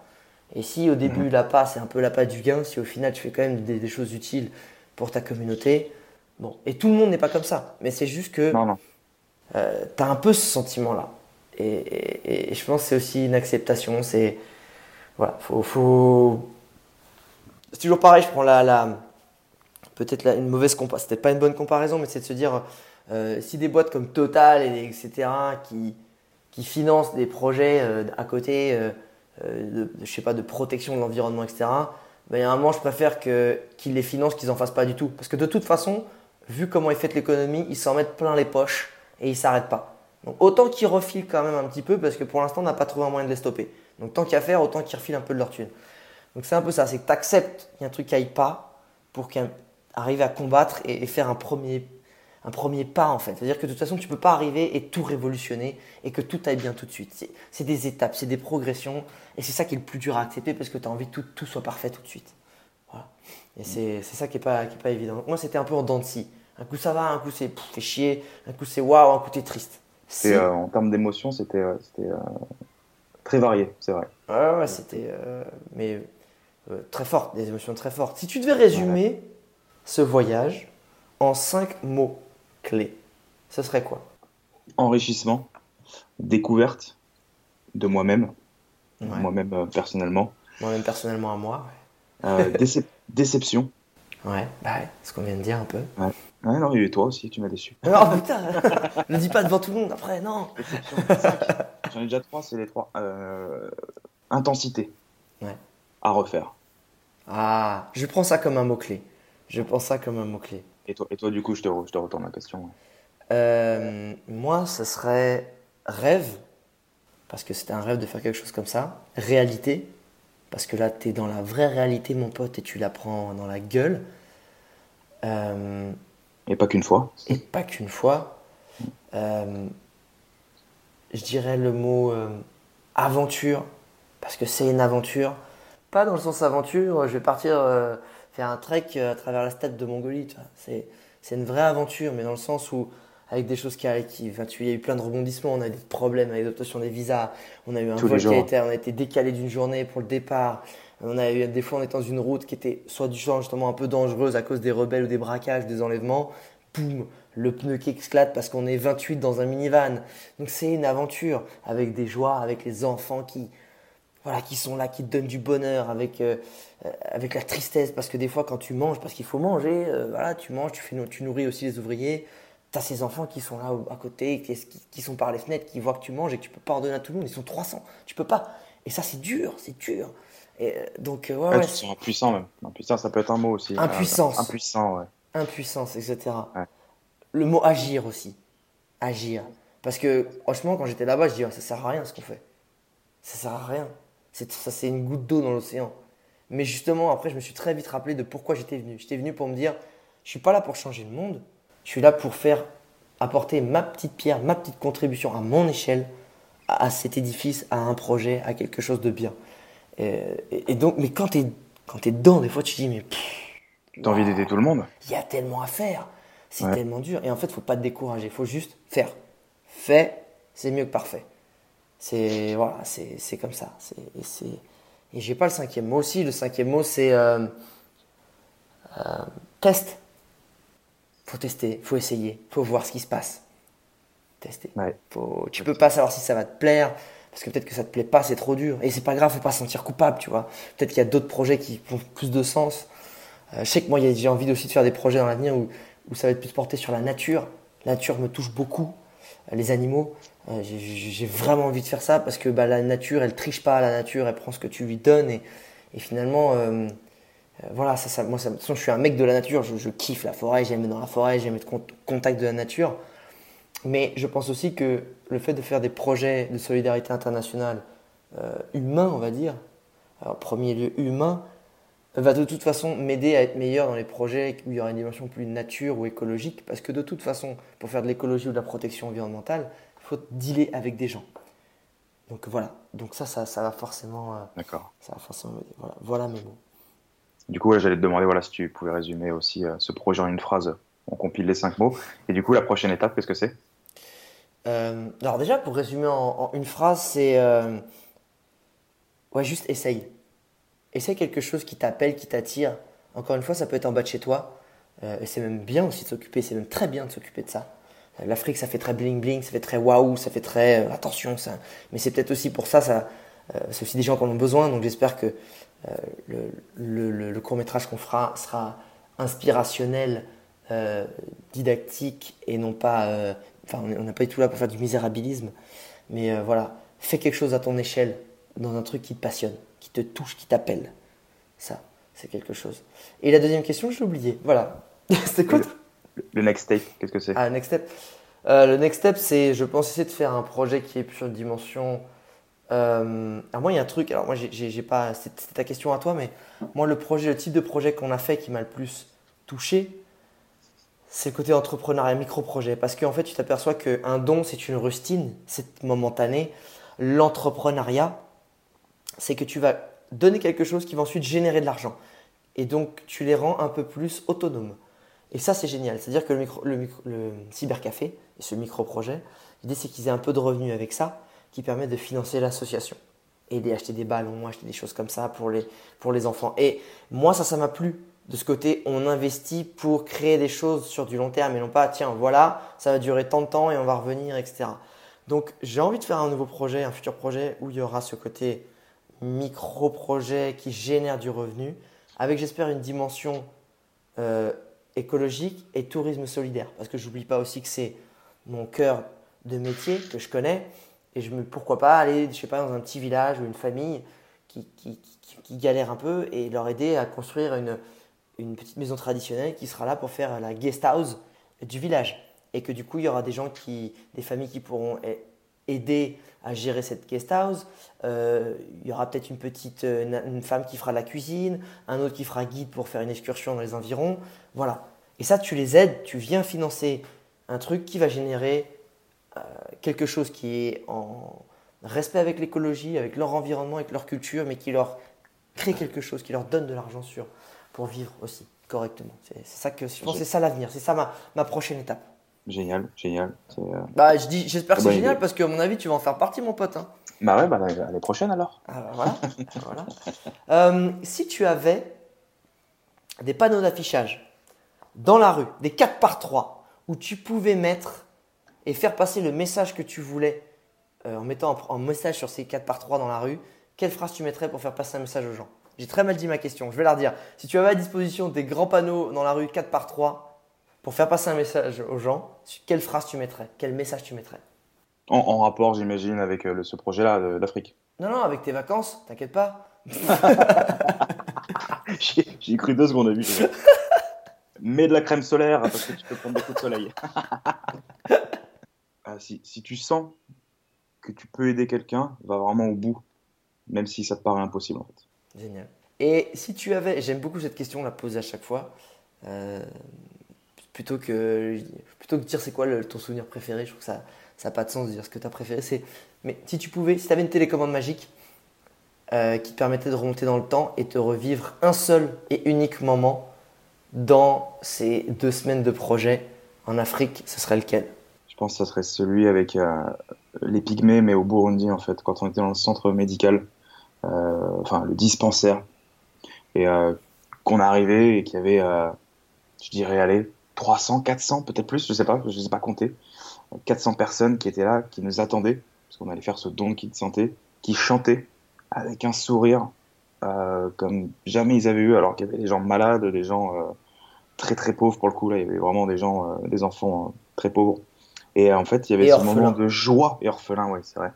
Et si au début, la pas, c'est un peu la pas du gain, si au final, tu fais quand même des, choses utiles pour ta communauté, bon. Et tout le monde n'est pas comme ça, mais c'est juste que euh, tu as un peu ce sentiment-là. Et, je pense que c'est aussi une acceptation. C'est. Voilà, faut. C'est toujours pareil, je prends la. la peut-être une mauvaise comparaison, c'était pas une bonne comparaison, mais c'est de se dire euh, si des boîtes comme Total, et, etc., qui, financent des projets euh, à côté euh, de, je sais pas, de protection de l'environnement, etc., ben, il y a un moment, je préfère qu'ils les financent, qu'ils n'en fassent pas du tout. Parce que de toute façon, vu comment est faite l'économie, ils s'en mettent plein les poches et ils s'arrêtent pas. Donc autant qu'ils refilent quand même un petit peu, parce que pour l'instant, on n'a pas trouvé un moyen de les stopper. Donc tant qu'à faire, autant qu'ils refilent un peu de leur thune. Donc c'est un peu ça, c'est que tu acceptes qu'il y a un truc qui aille pas pour qu'ils arrivent à combattre et, et faire un premier un premier pas en fait. C'est-à-dire que de toute façon, tu ne peux pas arriver et tout révolutionner et que tout aille bien tout de suite. C'est des étapes, c'est des progressions et c'est ça qui est le plus dur à accepter parce que tu as envie que tout, soit parfait tout de suite. Voilà. Et c'est ça qui n'est pas, pas évident. moi, c'était un peu en dents de scie. Un coup ça va, un coup c'est fait chier, un coup c'est waouh, un coup t'es triste.
Euh, en termes d'émotion, c'était euh, euh, très varié, c'est vrai.
Ouais, ouais, c'était. mais très fort, des émotions très fortes. Si tu devais résumer ce voyage en cinq mots, clé, ce serait quoi?
Enrichissement, découverte de moi-même, moi-même euh, personnellement.
Moi-même personnellement à moi.
Euh, déception.
Ouais, bah ce qu'on vient de dire un peu.
Ouais. ouais non, et toi aussi, tu m'as déçu.
Non, putain, ne dis pas devant tout le monde après, non.
J'en ai déjà trois, c'est les trois. Euh, intensité.
Ouais.
À refaire.
Ah, je prends ça comme un mot-clé. Je prends ça comme un mot-clé.
Et toi, et toi, du coup, je te, je te retourne la question.
Euh, moi, ce serait rêve, parce que c'était un rêve de faire quelque chose comme ça. Réalité, parce que là, tu es dans la vraie réalité, mon pote, et tu la prends dans la gueule.
Euh, et pas qu'une fois.
Et pas qu'une fois. Euh, je dirais le mot aventure, parce que c'est une aventure. Pas dans le sens aventure, je vais partir faire un trek euh, à travers la steppe de Mongolie. C'est, c'est une vraie aventure, mais dans le sens où, avec des choses qui arrivent, il y a eu plein de rebondissements, on a eu des problèmes avec l'obtention des visas, on a eu un vol qui a été, on a été décalé d'une journée pour le départ, on a eu des fois on était dans une route qui était soit du genre justement un peu dangereuse à cause des rebelles ou des braquages, des enlèvements, boum, le pneu qui éclate parce qu'on est 28 dans un minivan. Donc c'est une aventure avec des joies, avec les enfants qui, voilà, qui sont là, qui te donnent du bonheur, avec, euh, avec la tristesse, parce que des fois quand tu manges, parce qu'il faut manger, euh, voilà, tu manges, tu, fais, tu nourris aussi les ouvriers, tu as ces enfants qui sont là à côté, qui, qui, sont par les fenêtres, qui voient que tu manges et que tu peux pas ordonner à tout le monde, ils sont 300, tu peux pas. Et ça c'est dur, c'est dur. Et, donc, ouais, ouais,
ouais impuissant même. Impuissant, ça peut être un mot aussi.
Impuissance.
Impuissant, ouais.
Impuissance, etc. Le mot agir aussi. Agir. Parce que franchement, quand j'étais là-bas, je dis, ça sert à rien ce qu'on fait. Ça sert à rien. Ça, c'est une goutte d'eau dans l'océan. Mais justement, après, je me suis très vite rappelé de pourquoi j'étais venu. J'étais venu pour me dire, je suis pas là pour changer le monde. Je suis là pour faire apporter ma petite pierre, ma petite contribution à mon échelle à, cet édifice, à un projet, à quelque chose de bien. Et, donc, mais quand tu es, quand es dedans, des fois, tu te dis, mais.
T'as envie d'aider tout le monde?
Il y a tellement à faire. C'est tellement dur. Et en fait, il faut pas te décourager. Il faut juste faire. Fait, c'est mieux que parfait. C'est voilà, c'est comme ça. C'est et j'ai pas le cinquième mot aussi. Le cinquième mot c'est euh, euh, test. Faut tester, faut essayer, faut voir ce qui se passe. Tester.
Ouais.
Faut, tu peux pas savoir si ça va te plaire parce que peut-être que ça te plaît pas, c'est trop dur. Et c'est pas grave, faut pas se sentir coupable, tu vois. Peut-être qu'il y a d'autres projets qui font plus de sens. je sais que moi, j'ai envie aussi de faire des projets dans l'avenir où, où ça va être plus porté sur la nature. La nature me touche beaucoup, les animaux. J'ai vraiment envie de faire ça parce que bah, la nature, elle triche pas. La nature, elle prend ce que tu lui donnes et, et finalement, voilà, ça, ça, moi, ça, de toute façon, je suis un mec de la nature. Je, kiffe la forêt, j'aime être dans la forêt, j'aime être contact de la nature. Mais je pense aussi que le fait de faire des projets de solidarité internationale euh, humains, on va dire, en premier lieu humain, va de toute façon m'aider à être meilleur dans les projets où il y aura une dimension plus nature ou écologique, parce que de toute façon, pour faire de l'écologie ou de la protection environnementale, faut dealer avec des gens. Donc voilà, donc ça, ça, ça va forcément. Euh,
D'accord.
Ça va forcément. Voilà, voilà mes mots.
Du coup, j'allais te demander voilà, si tu pouvais résumer aussi euh, ce projet en une phrase. On compile les cinq mots. Et du coup, la prochaine étape, qu'est-ce que c'est?
Euh, alors déjà, pour résumer en, une phrase, c'est... Euh, ouais, juste essaye. Essaye quelque chose qui t'appelle, qui t'attire. Encore une fois, ça peut être en bas de chez toi. Et c'est même bien aussi de s'occuper, c'est même très bien de s'occuper de ça. L'Afrique, ça fait très bling bling, ça fait très waouh, ça fait très attention. Ça. Mais c'est peut-être aussi pour ça, ça c'est aussi des gens qui en ont besoin. Donc j'espère que le, le, le, court métrage qu'on fera sera inspirationnel, didactique et non pas Enfin, on n'a pas du tout là pour faire du misérabilisme. Mais euh, voilà, fais quelque chose à ton échelle, dans un truc qui te passionne, qui te touche, qui t'appelle. Ça, c'est quelque chose. Et la deuxième question, je l'ai oublié. Voilà.
C'était quoi le, next step, qu'est-ce que c'est?
Ah, next step. Euh, le next step, c'est, je pense, essayer de faire un projet qui est sur une dimension. Euh, alors moi, il y a un truc. Alors moi, j'ai pas. C'était ta question à toi, mais moi, le projet, le type de projet qu'on a fait qui m'a le plus touché, c'est le côté entrepreneuriat, micro-projet. Parce qu'en fait, tu t'aperçois qu'un don, c'est une rustine, c'est momentané. L'entrepreneuriat, c'est que tu vas donner quelque chose qui va ensuite générer de l'argent. Et donc, tu les rends un peu plus autonomes. Et ça, c'est génial. C'est-à-dire que le, cybercafé, et ce micro-projet, l'idée, c'est qu'ils aient un peu de revenus avec ça, qui permet de financer l'association. Et d'acheter des ballons, acheter des choses comme ça pour les, pour les enfants. Et moi, ça, ça m'a plu de ce côté, on investit pour créer des choses sur du long terme et non pas, tiens, voilà, ça va durer tant de temps et on va revenir, etc. Donc, j'ai envie de faire un nouveau projet, un futur projet où il y aura ce côté micro-projet qui génère du revenu, avec, j'espère, une dimension euh, écologique et tourisme solidaire. Parce que je n'oublie pas aussi que c'est mon cœur de métier que je connais. Et je me, pourquoi pas aller, je sais pas, dans un petit village ou une famille qui, qui, qui galère un peu et leur aider à construire une, une petite maison traditionnelle qui sera là pour faire la guest house du village. Et que du coup, il y aura des gens qui, des familles qui pourront aider à gérer cette guest house. Euh, il y aura peut-être une petite une, femme qui fera la cuisine, un autre qui fera guide pour faire une excursion dans les environs. Voilà. Et ça, tu les aides, tu viens financer un truc qui va générer euh, quelque chose qui est en respect avec l'écologie, avec leur environnement, avec leur culture, mais qui leur crée quelque chose, qui leur donne de l'argent sur, pour vivre aussi correctement. C'est ça que je pense, c'est ça l'avenir, c'est ça ma, ma, prochaine étape.
Génial, génial.
Euh, bah, je dis, j'espère que c'est génial parce que à mon avis, tu vas en faire partie, mon pote. Hein.
Bah ouais, bah l'année prochaine alors.
Ah, bah, voilà. voilà. Euh, si tu avais des panneaux d'affichage dans la rue, des 4 par 3 où tu pouvais mettre et faire passer le message que tu voulais euh, en mettant un, un, message sur ces 4 par 3 dans la rue, quelle phrase tu mettrais pour faire passer un message aux gens? J'ai très mal dit ma question. Je vais la redire. Si tu avais à disposition des grands panneaux dans la rue 4 par 3 pour faire passer un message aux gens, quelle phrase tu mettrais? Quel message tu mettrais?
En, rapport, j'imagine, avec euh, ce projet-là d'Afrique.
Non, non, avec tes vacances, t'inquiète pas.
J'ai cru deux secondes, vu. Mets de la crème solaire parce que tu peux prendre des coups de soleil. Ah, si, si tu sens que tu peux aider quelqu'un, va vraiment au bout, même si ça te paraît impossible en fait.
Génial. Et si tu avais, j'aime beaucoup cette question, la poser à chaque fois, euh, plutôt, que, plutôt que de dire c'est quoi ton souvenir préféré, je trouve que ça n'a pas de sens de dire ce que tu as préféré. Mais si tu pouvais, si tu avais une télécommande magique euh, qui te permettait de remonter dans le temps et de revivre un seul et unique moment dans ces deux semaines de projet en Afrique, ce serait lequel?
Je pense que ce serait celui avec euh, les pygmées, mais au Burundi en fait, quand on était dans le centre médical. Euh, enfin le dispensaire, et qu'on arrivait et qu'il y avait, je dirais, allez, 300, 400, peut-être plus, je sais pas, je sais pas compter, 400 personnes qui étaient là, qui nous attendaient, parce qu'on allait faire ce don de santé, qui chantaient avec un sourire comme jamais ils avaient eu, alors qu'il y avait des gens malades, des gens très très pauvres pour le coup. Là, il y avait vraiment des gens, des enfants très pauvres. Et en fait, il y avait ce moment de joie et orphelin, ouais, c'est vrai,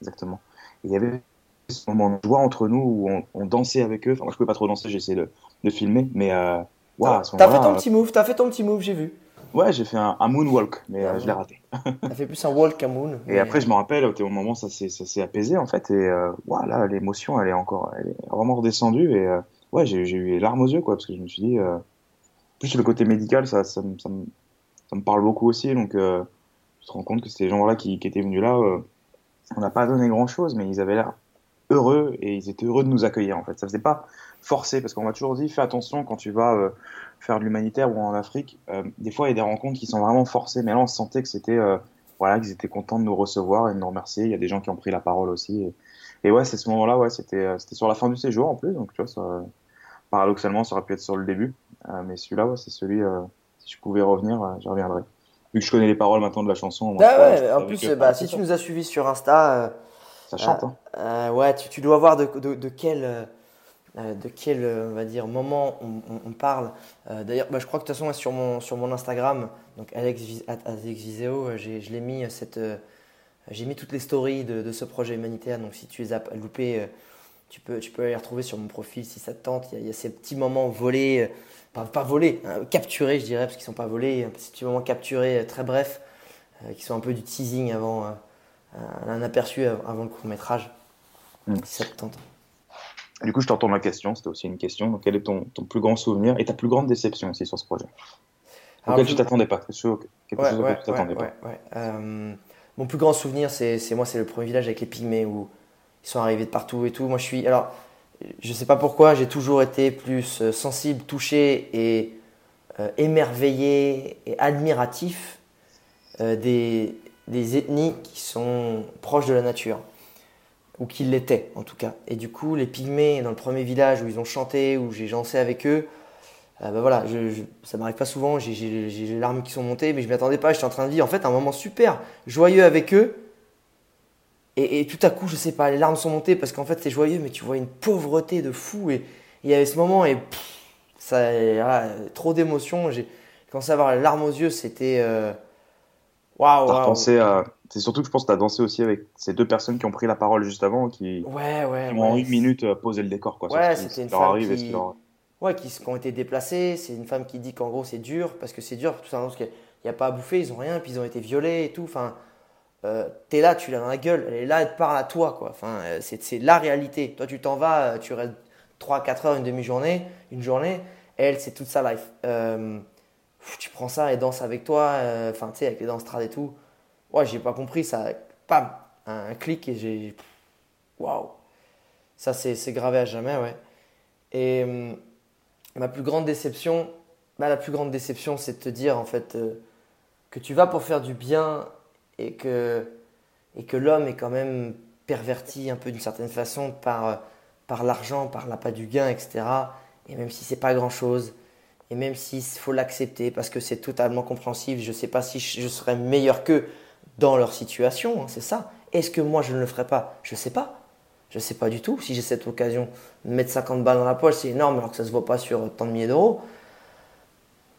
exactement. il y avait ce moment de joie entre nous où on, dansait avec eux. Enfin, moi, je pouvais pas trop danser, essayé de, de, filmer, mais euh,
wow, T'as fait ton petit move, t'as fait ton petit move, j'ai vu.
Ouais, j'ai fait un, moonwalk, mais euh, je l'ai raté.
T'as fait plus un walk qu'un moon.
Et après, je me rappelle, au moment ça s'est apaisé, en fait, et euh, voilà, l'émotion, elle est encore, elle est vraiment redescendue, et euh, ouais, j'ai eu les larmes aux yeux, quoi, parce que je me suis dit, euh, plus le côté médical, ça, ça, ça, me, ça me parle beaucoup aussi, donc euh, je te rends compte que ces gens-là qui, qui, étaient venus là, on n'a pas donné grand-chose, mais ils avaient l'air heureux, et ils étaient heureux de nous accueillir, en fait. Ça faisait pas forcé, parce qu'on m'a toujours dit, fais attention quand tu vas faire de l'humanitaire ou en Afrique, euh, des fois il y a des rencontres qui sont vraiment forcées, mais là on sentait que c'était euh, voilà qu'ils étaient contents de nous recevoir et de nous remercier. Il y a des gens qui ont pris la parole aussi. Et, ouais, c'est ce moment-là, ouais, c'était euh, c'était sur la fin du séjour en plus, donc tu vois, ça, paradoxalement, ça aurait pu être sur le début, mais celui-là, ouais, c'est celui si je pouvais revenir, j'y reviendrais. Vu que je connais les paroles maintenant de la chanson.
ah ouais, en plus, bah, si tu nous as suivis sur Insta,
ça chante.
Hein. ouais, tu, tu, dois voir de, de, de quel euh, de quel euh, on va dire, moment on, parle. Euh, d'ailleurs, bah, je crois que de toute façon, sur mon, sur mon Instagram, donc Alex, Viseo, je l'ai mis cette. j'ai mis toutes les stories de, ce projet humanitaire, donc si tu les as loupées, tu peux, tu peux les retrouver sur mon profil si ça te tente. Il y a, ces petits moments volés, pas, pas volés, hein, capturés je dirais, parce qu'ils ne sont pas volés, ces petits moments capturés très brefs, qui sont un peu du teasing avant, un aperçu avant le court métrage, mm. si ça te tente.
Du coup, je t'entends la question, c'était aussi une question. Donc, quel est ton, ton, plus grand souvenir et ta plus grande déception aussi sur ce projet? Auquel tu t'attendais pas Quelque chose, tu t'attendais pas
euh, Mon plus grand souvenir, c'est moi, c'est le premier village avec les pygmées où ils sont arrivés de partout et tout. Moi, je suis. Alors, je sais pas pourquoi, j'ai toujours été plus euh, sensible, touché et euh, émerveillé et admiratif des, des ethnies qui sont proches de la nature ou qu'ils l'étaient en tout cas. Et du coup, les pygmées, dans le premier village où ils ont chanté, où j'ai dansé avec eux, euh, bah voilà, ça m'arrive pas souvent, j'ai les larmes qui sont montées, mais je m'y attendais pas, j'étais en train de vivre en fait un moment super joyeux avec eux. Et, tout à coup, je sais pas, les larmes sont montées parce qu'en fait c'est joyeux, mais tu vois une pauvreté de fou. Et il y avait ce moment et ça, trop d'émotions. J'ai commencé à avoir les larmes aux yeux, c'était. Euh,
waouh! Wow, à c'est surtout que je pense que tu as dansé aussi avec ces deux personnes qui ont pris la parole juste avant, qui,
ouais, ouais,
ont en une minute euh, posé le décor. Quoi,
ouais, c'était une femme qui... Ouais, qui, ont été déplacés. C'est une femme qui dit qu'en gros c'est dur, parce que c'est dur, tout simplement parce qu'il n'y a pas à bouffer, ils ont rien, puis ils ont été violés et tout. Enfin, euh, t'es là, tu l'as dans la gueule, elle est là, elle te parle à toi. Quoi. Enfin, euh, c'est la réalité. Toi, tu t'en vas, tu restes 3-4 heures, une demi-journée, une journée. Elle, c'est toute sa life. Tu prends ça et danse avec toi, enfin, tu sais, avec les danses et tout ouais, j'ai pas compris, ça, pam, un, clic et j'ai, waouh, ça c'est gravé à jamais, ouais. Et hum, ma plus grande déception, bah, la plus grande déception, c'est de te dire en fait euh, que tu vas pour faire du bien et que, et que l'homme est quand même perverti un peu d'une certaine façon par, par l'argent, par l'appât du gain, etc. Et même si c'est pas grand chose, et même s'il faut l'accepter parce que c'est totalement compréhensible, je ne sais pas si je serais meilleur qu'eux, dans leur situation, hein, c'est ça. Est-ce que moi je ne le ferai pas? Je ne sais pas. Je ne sais pas du tout. Si j'ai cette occasion de mettre 50 balles dans la poche, c'est énorme alors que ça ne se voit pas sur tant de milliers d'euros.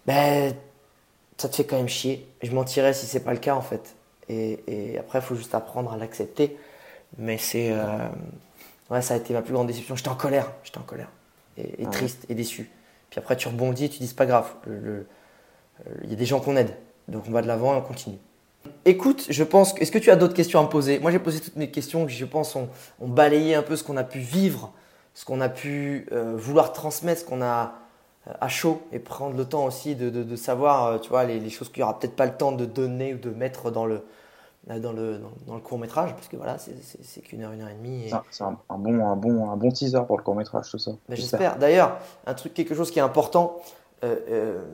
Ben, ça te fait quand même chier. Je mentirais si c'est pas le cas en fait. Et, après, il faut juste apprendre à l'accepter. Mais c'est. Euh, ouais, ça a été ma plus grande déception. J'étais en colère. J'étais en colère. Et, ah triste et déçu. Puis après, tu rebondis tu dis c'est pas grave. Il y a des gens qu'on aide. Donc on va de l'avant et on continue. Écoute, je pense. Est-ce que tu as d'autres questions à me poser? Moi, j'ai posé toutes mes questions qui, je pense, ont, balayé un peu ce qu'on a pu vivre, ce qu'on a pu euh, vouloir transmettre, ce qu'on a euh, à chaud et prendre le temps aussi de, savoir, euh, tu vois, les, choses qu'il n'y aura peut-être pas le temps de donner ou de mettre dans le, dans le, dans, le court métrage, parce que voilà, c'est qu'une heure, une heure et demie.
C'est un, bon, un, bon, un bon teaser pour le court métrage, tout ça.
Ben, j'espère. D'ailleurs, un truc, quelque chose qui est important,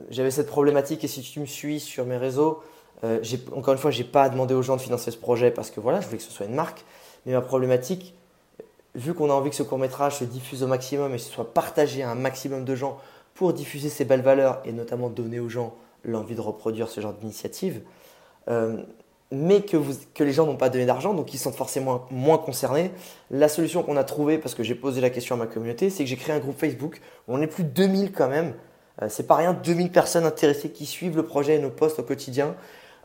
j'avais cette problématique et si tu me suis sur mes réseaux, euh, encore une fois, je n'ai pas demandé aux gens de financer ce projet parce que voilà, je voulais que ce soit une marque. Mais ma problématique, vu qu'on a envie que ce court métrage se diffuse au maximum et se soit partagé à un maximum de gens pour diffuser ces belles valeurs et notamment donner aux gens l'envie de reproduire ce genre d'initiative, euh, mais que, vous, que les gens n'ont pas donné d'argent, donc ils sont forcément moins concernés. La solution qu'on a trouvée, parce que j'ai posé la question à ma communauté, c'est que j'ai créé un groupe Facebook. On est plus de 2000 quand même. Euh, c'est pas rien, 2000 personnes intéressées qui suivent le projet et nos posts au quotidien,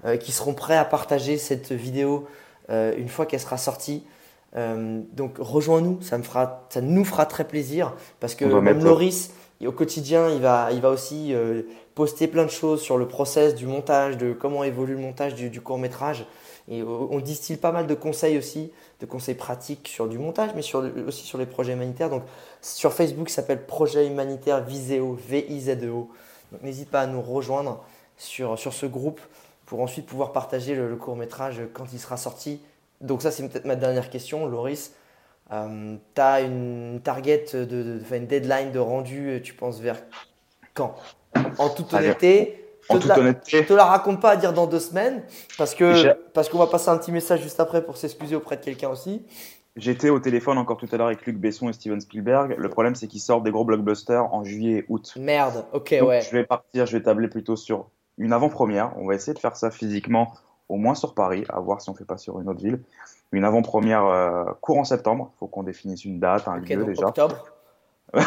euh, qui seront prêts à partager cette vidéo euh, une fois qu'elle sera sortie. donc rejoins-nous, ça, me fera, ça nous fera très plaisir, parce que même Loris, au quotidien, il va, il va aussi poster plein de choses sur le process du montage, de comment évolue le montage du, court métrage. Et on distille pas mal de conseils aussi, de conseils pratiques sur du montage, mais sur, aussi sur les projets humanitaires. Donc sur Facebook, ça s'appelle Projet Humanitaire Viseo, V-I-Z-E-O. Donc n'hésite pas à nous rejoindre sur, ce groupe pour ensuite pouvoir partager le, court métrage quand il sera sorti. Donc ça, c'est peut-être ma dernière question, Loris. Euh, tu as une target, une deadline de rendu, tu penses vers quand? En toute honnêteté,
en toute honnêteté.
Te la raconte pas à dire dans deux semaines parce que parce qu'on va passer un petit message juste après pour s'excuser auprès de quelqu'un aussi.
J'étais au téléphone encore tout à l'heure avec Luc Besson et Steven Spielberg. Le problème, c'est qu'ils sortent des gros blockbusters en juillet et août.
Merde, ok, ouais.
Je vais partir, je vais tabler plutôt sur une avant-première. On va essayer de faire ça physiquement, au moins sur Paris, à voir si on fait pas sur une autre ville. Une avant-première euh, courant septembre. Il faut qu'on définisse une date, un lieu déjà.
Octobre.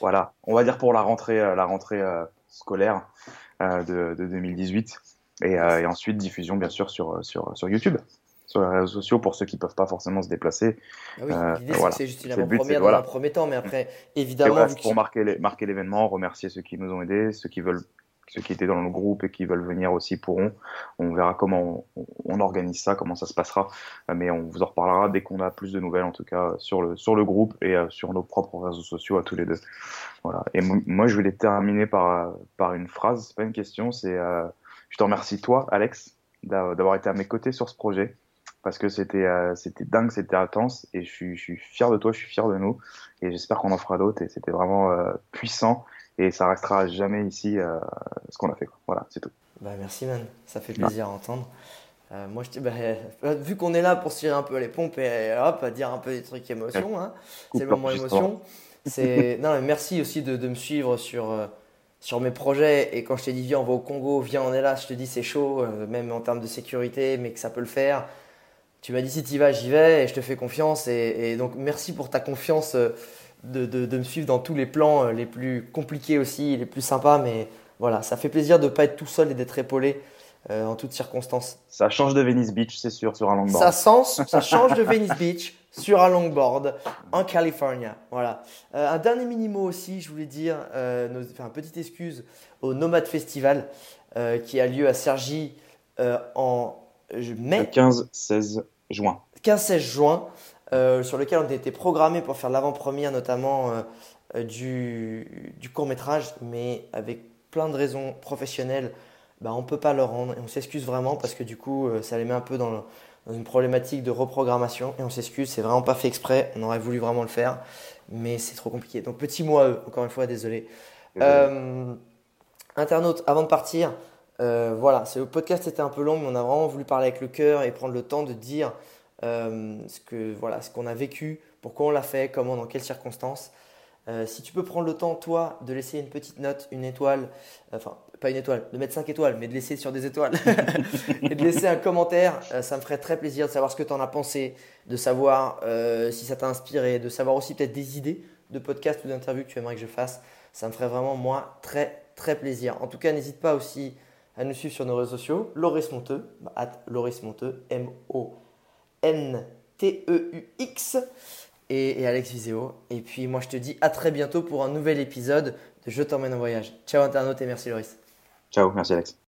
Voilà, on va dire pour la rentrée, euh, la rentrée euh, scolaire euh, de, 2018. Et, ensuite, diffusion, bien sûr, sur, sur, sur YouTube sur les réseaux sociaux pour ceux qui ne peuvent pas forcément se déplacer.
Ah oui, l'idée, c'est c'est juste une avant-première dans un premier temps, mais après, évidemment.
pour marquer l'événement, remercier ceux qui nous ont aidés, ceux qui veulent ceux qui étaient dans le groupe et qui veulent venir aussi pourront. On verra comment on, organise ça, comment ça se passera. Mais on vous en reparlera dès qu'on a plus de nouvelles, en tout cas sur le, sur le groupe et euh, sur nos propres réseaux sociaux à tous les deux. Voilà. Et moi, je voulais terminer par, par une phrase, pas une question, c'est euh, je te remercie toi, Alex, d'avoir été à mes côtés sur ce projet parce que c'était euh, c'était dingue, c'était intense et je suis, je suis fier de toi, je suis fier de nous et j'espère qu'on en fera d'autres et c'était vraiment puissant et ça restera jamais ici euh, ce qu'on a fait. Voilà, c'est tout.
Bah, merci man, ça fait plaisir à entendre. Euh, moi, je bah, euh, vu qu'on est là pour se tirer un peu les pompes et hop, à dire un peu des trucs émotion, hein, c'est le moment émotion. C'est non, mais merci aussi de, de me suivre sur sur mes projets. Et quand je t'ai dit viens, on va au Congo, viens, on est là, je te dis c'est chaud, même en termes de sécurité, mais que ça peut le faire. Tu m'as dit si tu y vas, j'y vais et je te fais confiance. Et, et donc merci pour ta confiance de, me suivre dans tous les plans euh, les plus compliqués aussi, les plus sympas. Mais voilà, ça fait plaisir de ne pas être tout seul et d'être épaulé euh, en toutes circonstances.
Ça change de Venice Beach, c'est sûr, sur un longboard.
Ça, sens, ça change de Venice Beach sur un longboard en Californie. Voilà. Euh, un dernier mini-mot aussi, je voulais dire, nos, enfin, petite excuse au Nomad Festival qui a lieu à Sergi en mai.
15-16 juin.
15-16 juin. Euh, sur lequel on était programmé pour faire l'avant-première notamment euh, euh, du, du, court métrage, mais avec plein de raisons professionnelles, bah, on ne peut pas le rendre et on s'excuse vraiment parce que du coup ça les met un peu dans, dans une problématique de reprogrammation et on s'excuse, c'est vraiment pas fait exprès, on aurait voulu vraiment le faire, mais c'est trop compliqué. Donc petit mot à eux, encore une fois, désolé. internaute, avant de partir, voilà, le podcast était un peu long, mais on a vraiment voulu parler avec le cœur et prendre le temps de dire euh, ce que voilà, ce qu'on a vécu, pourquoi on l'a fait, comment, dans quelles circonstances. Euh, si tu peux prendre le temps, toi, de laisser une petite note, une étoile, enfin, pas une étoile, de mettre 5 étoiles, mais de laisser sur des étoiles, et de laisser un commentaire, euh, ça me ferait très plaisir de savoir ce que tu en as pensé, de savoir si ça t'a inspiré, de savoir aussi peut-être des idées de podcast ou d'interview que tu aimerais que je fasse. Ça me ferait vraiment, moi, très, très plaisir. En tout cas, n'hésite pas aussi à nous suivre sur nos réseaux sociaux, Loris Monteux, at Loris Monteux, M-O. N-T-E-U-X et, Alex Viseo. Et puis moi je te dis à très bientôt pour un nouvel épisode de Je t'emmène en voyage. Ciao internaute et merci Loris.
Ciao, merci Alex.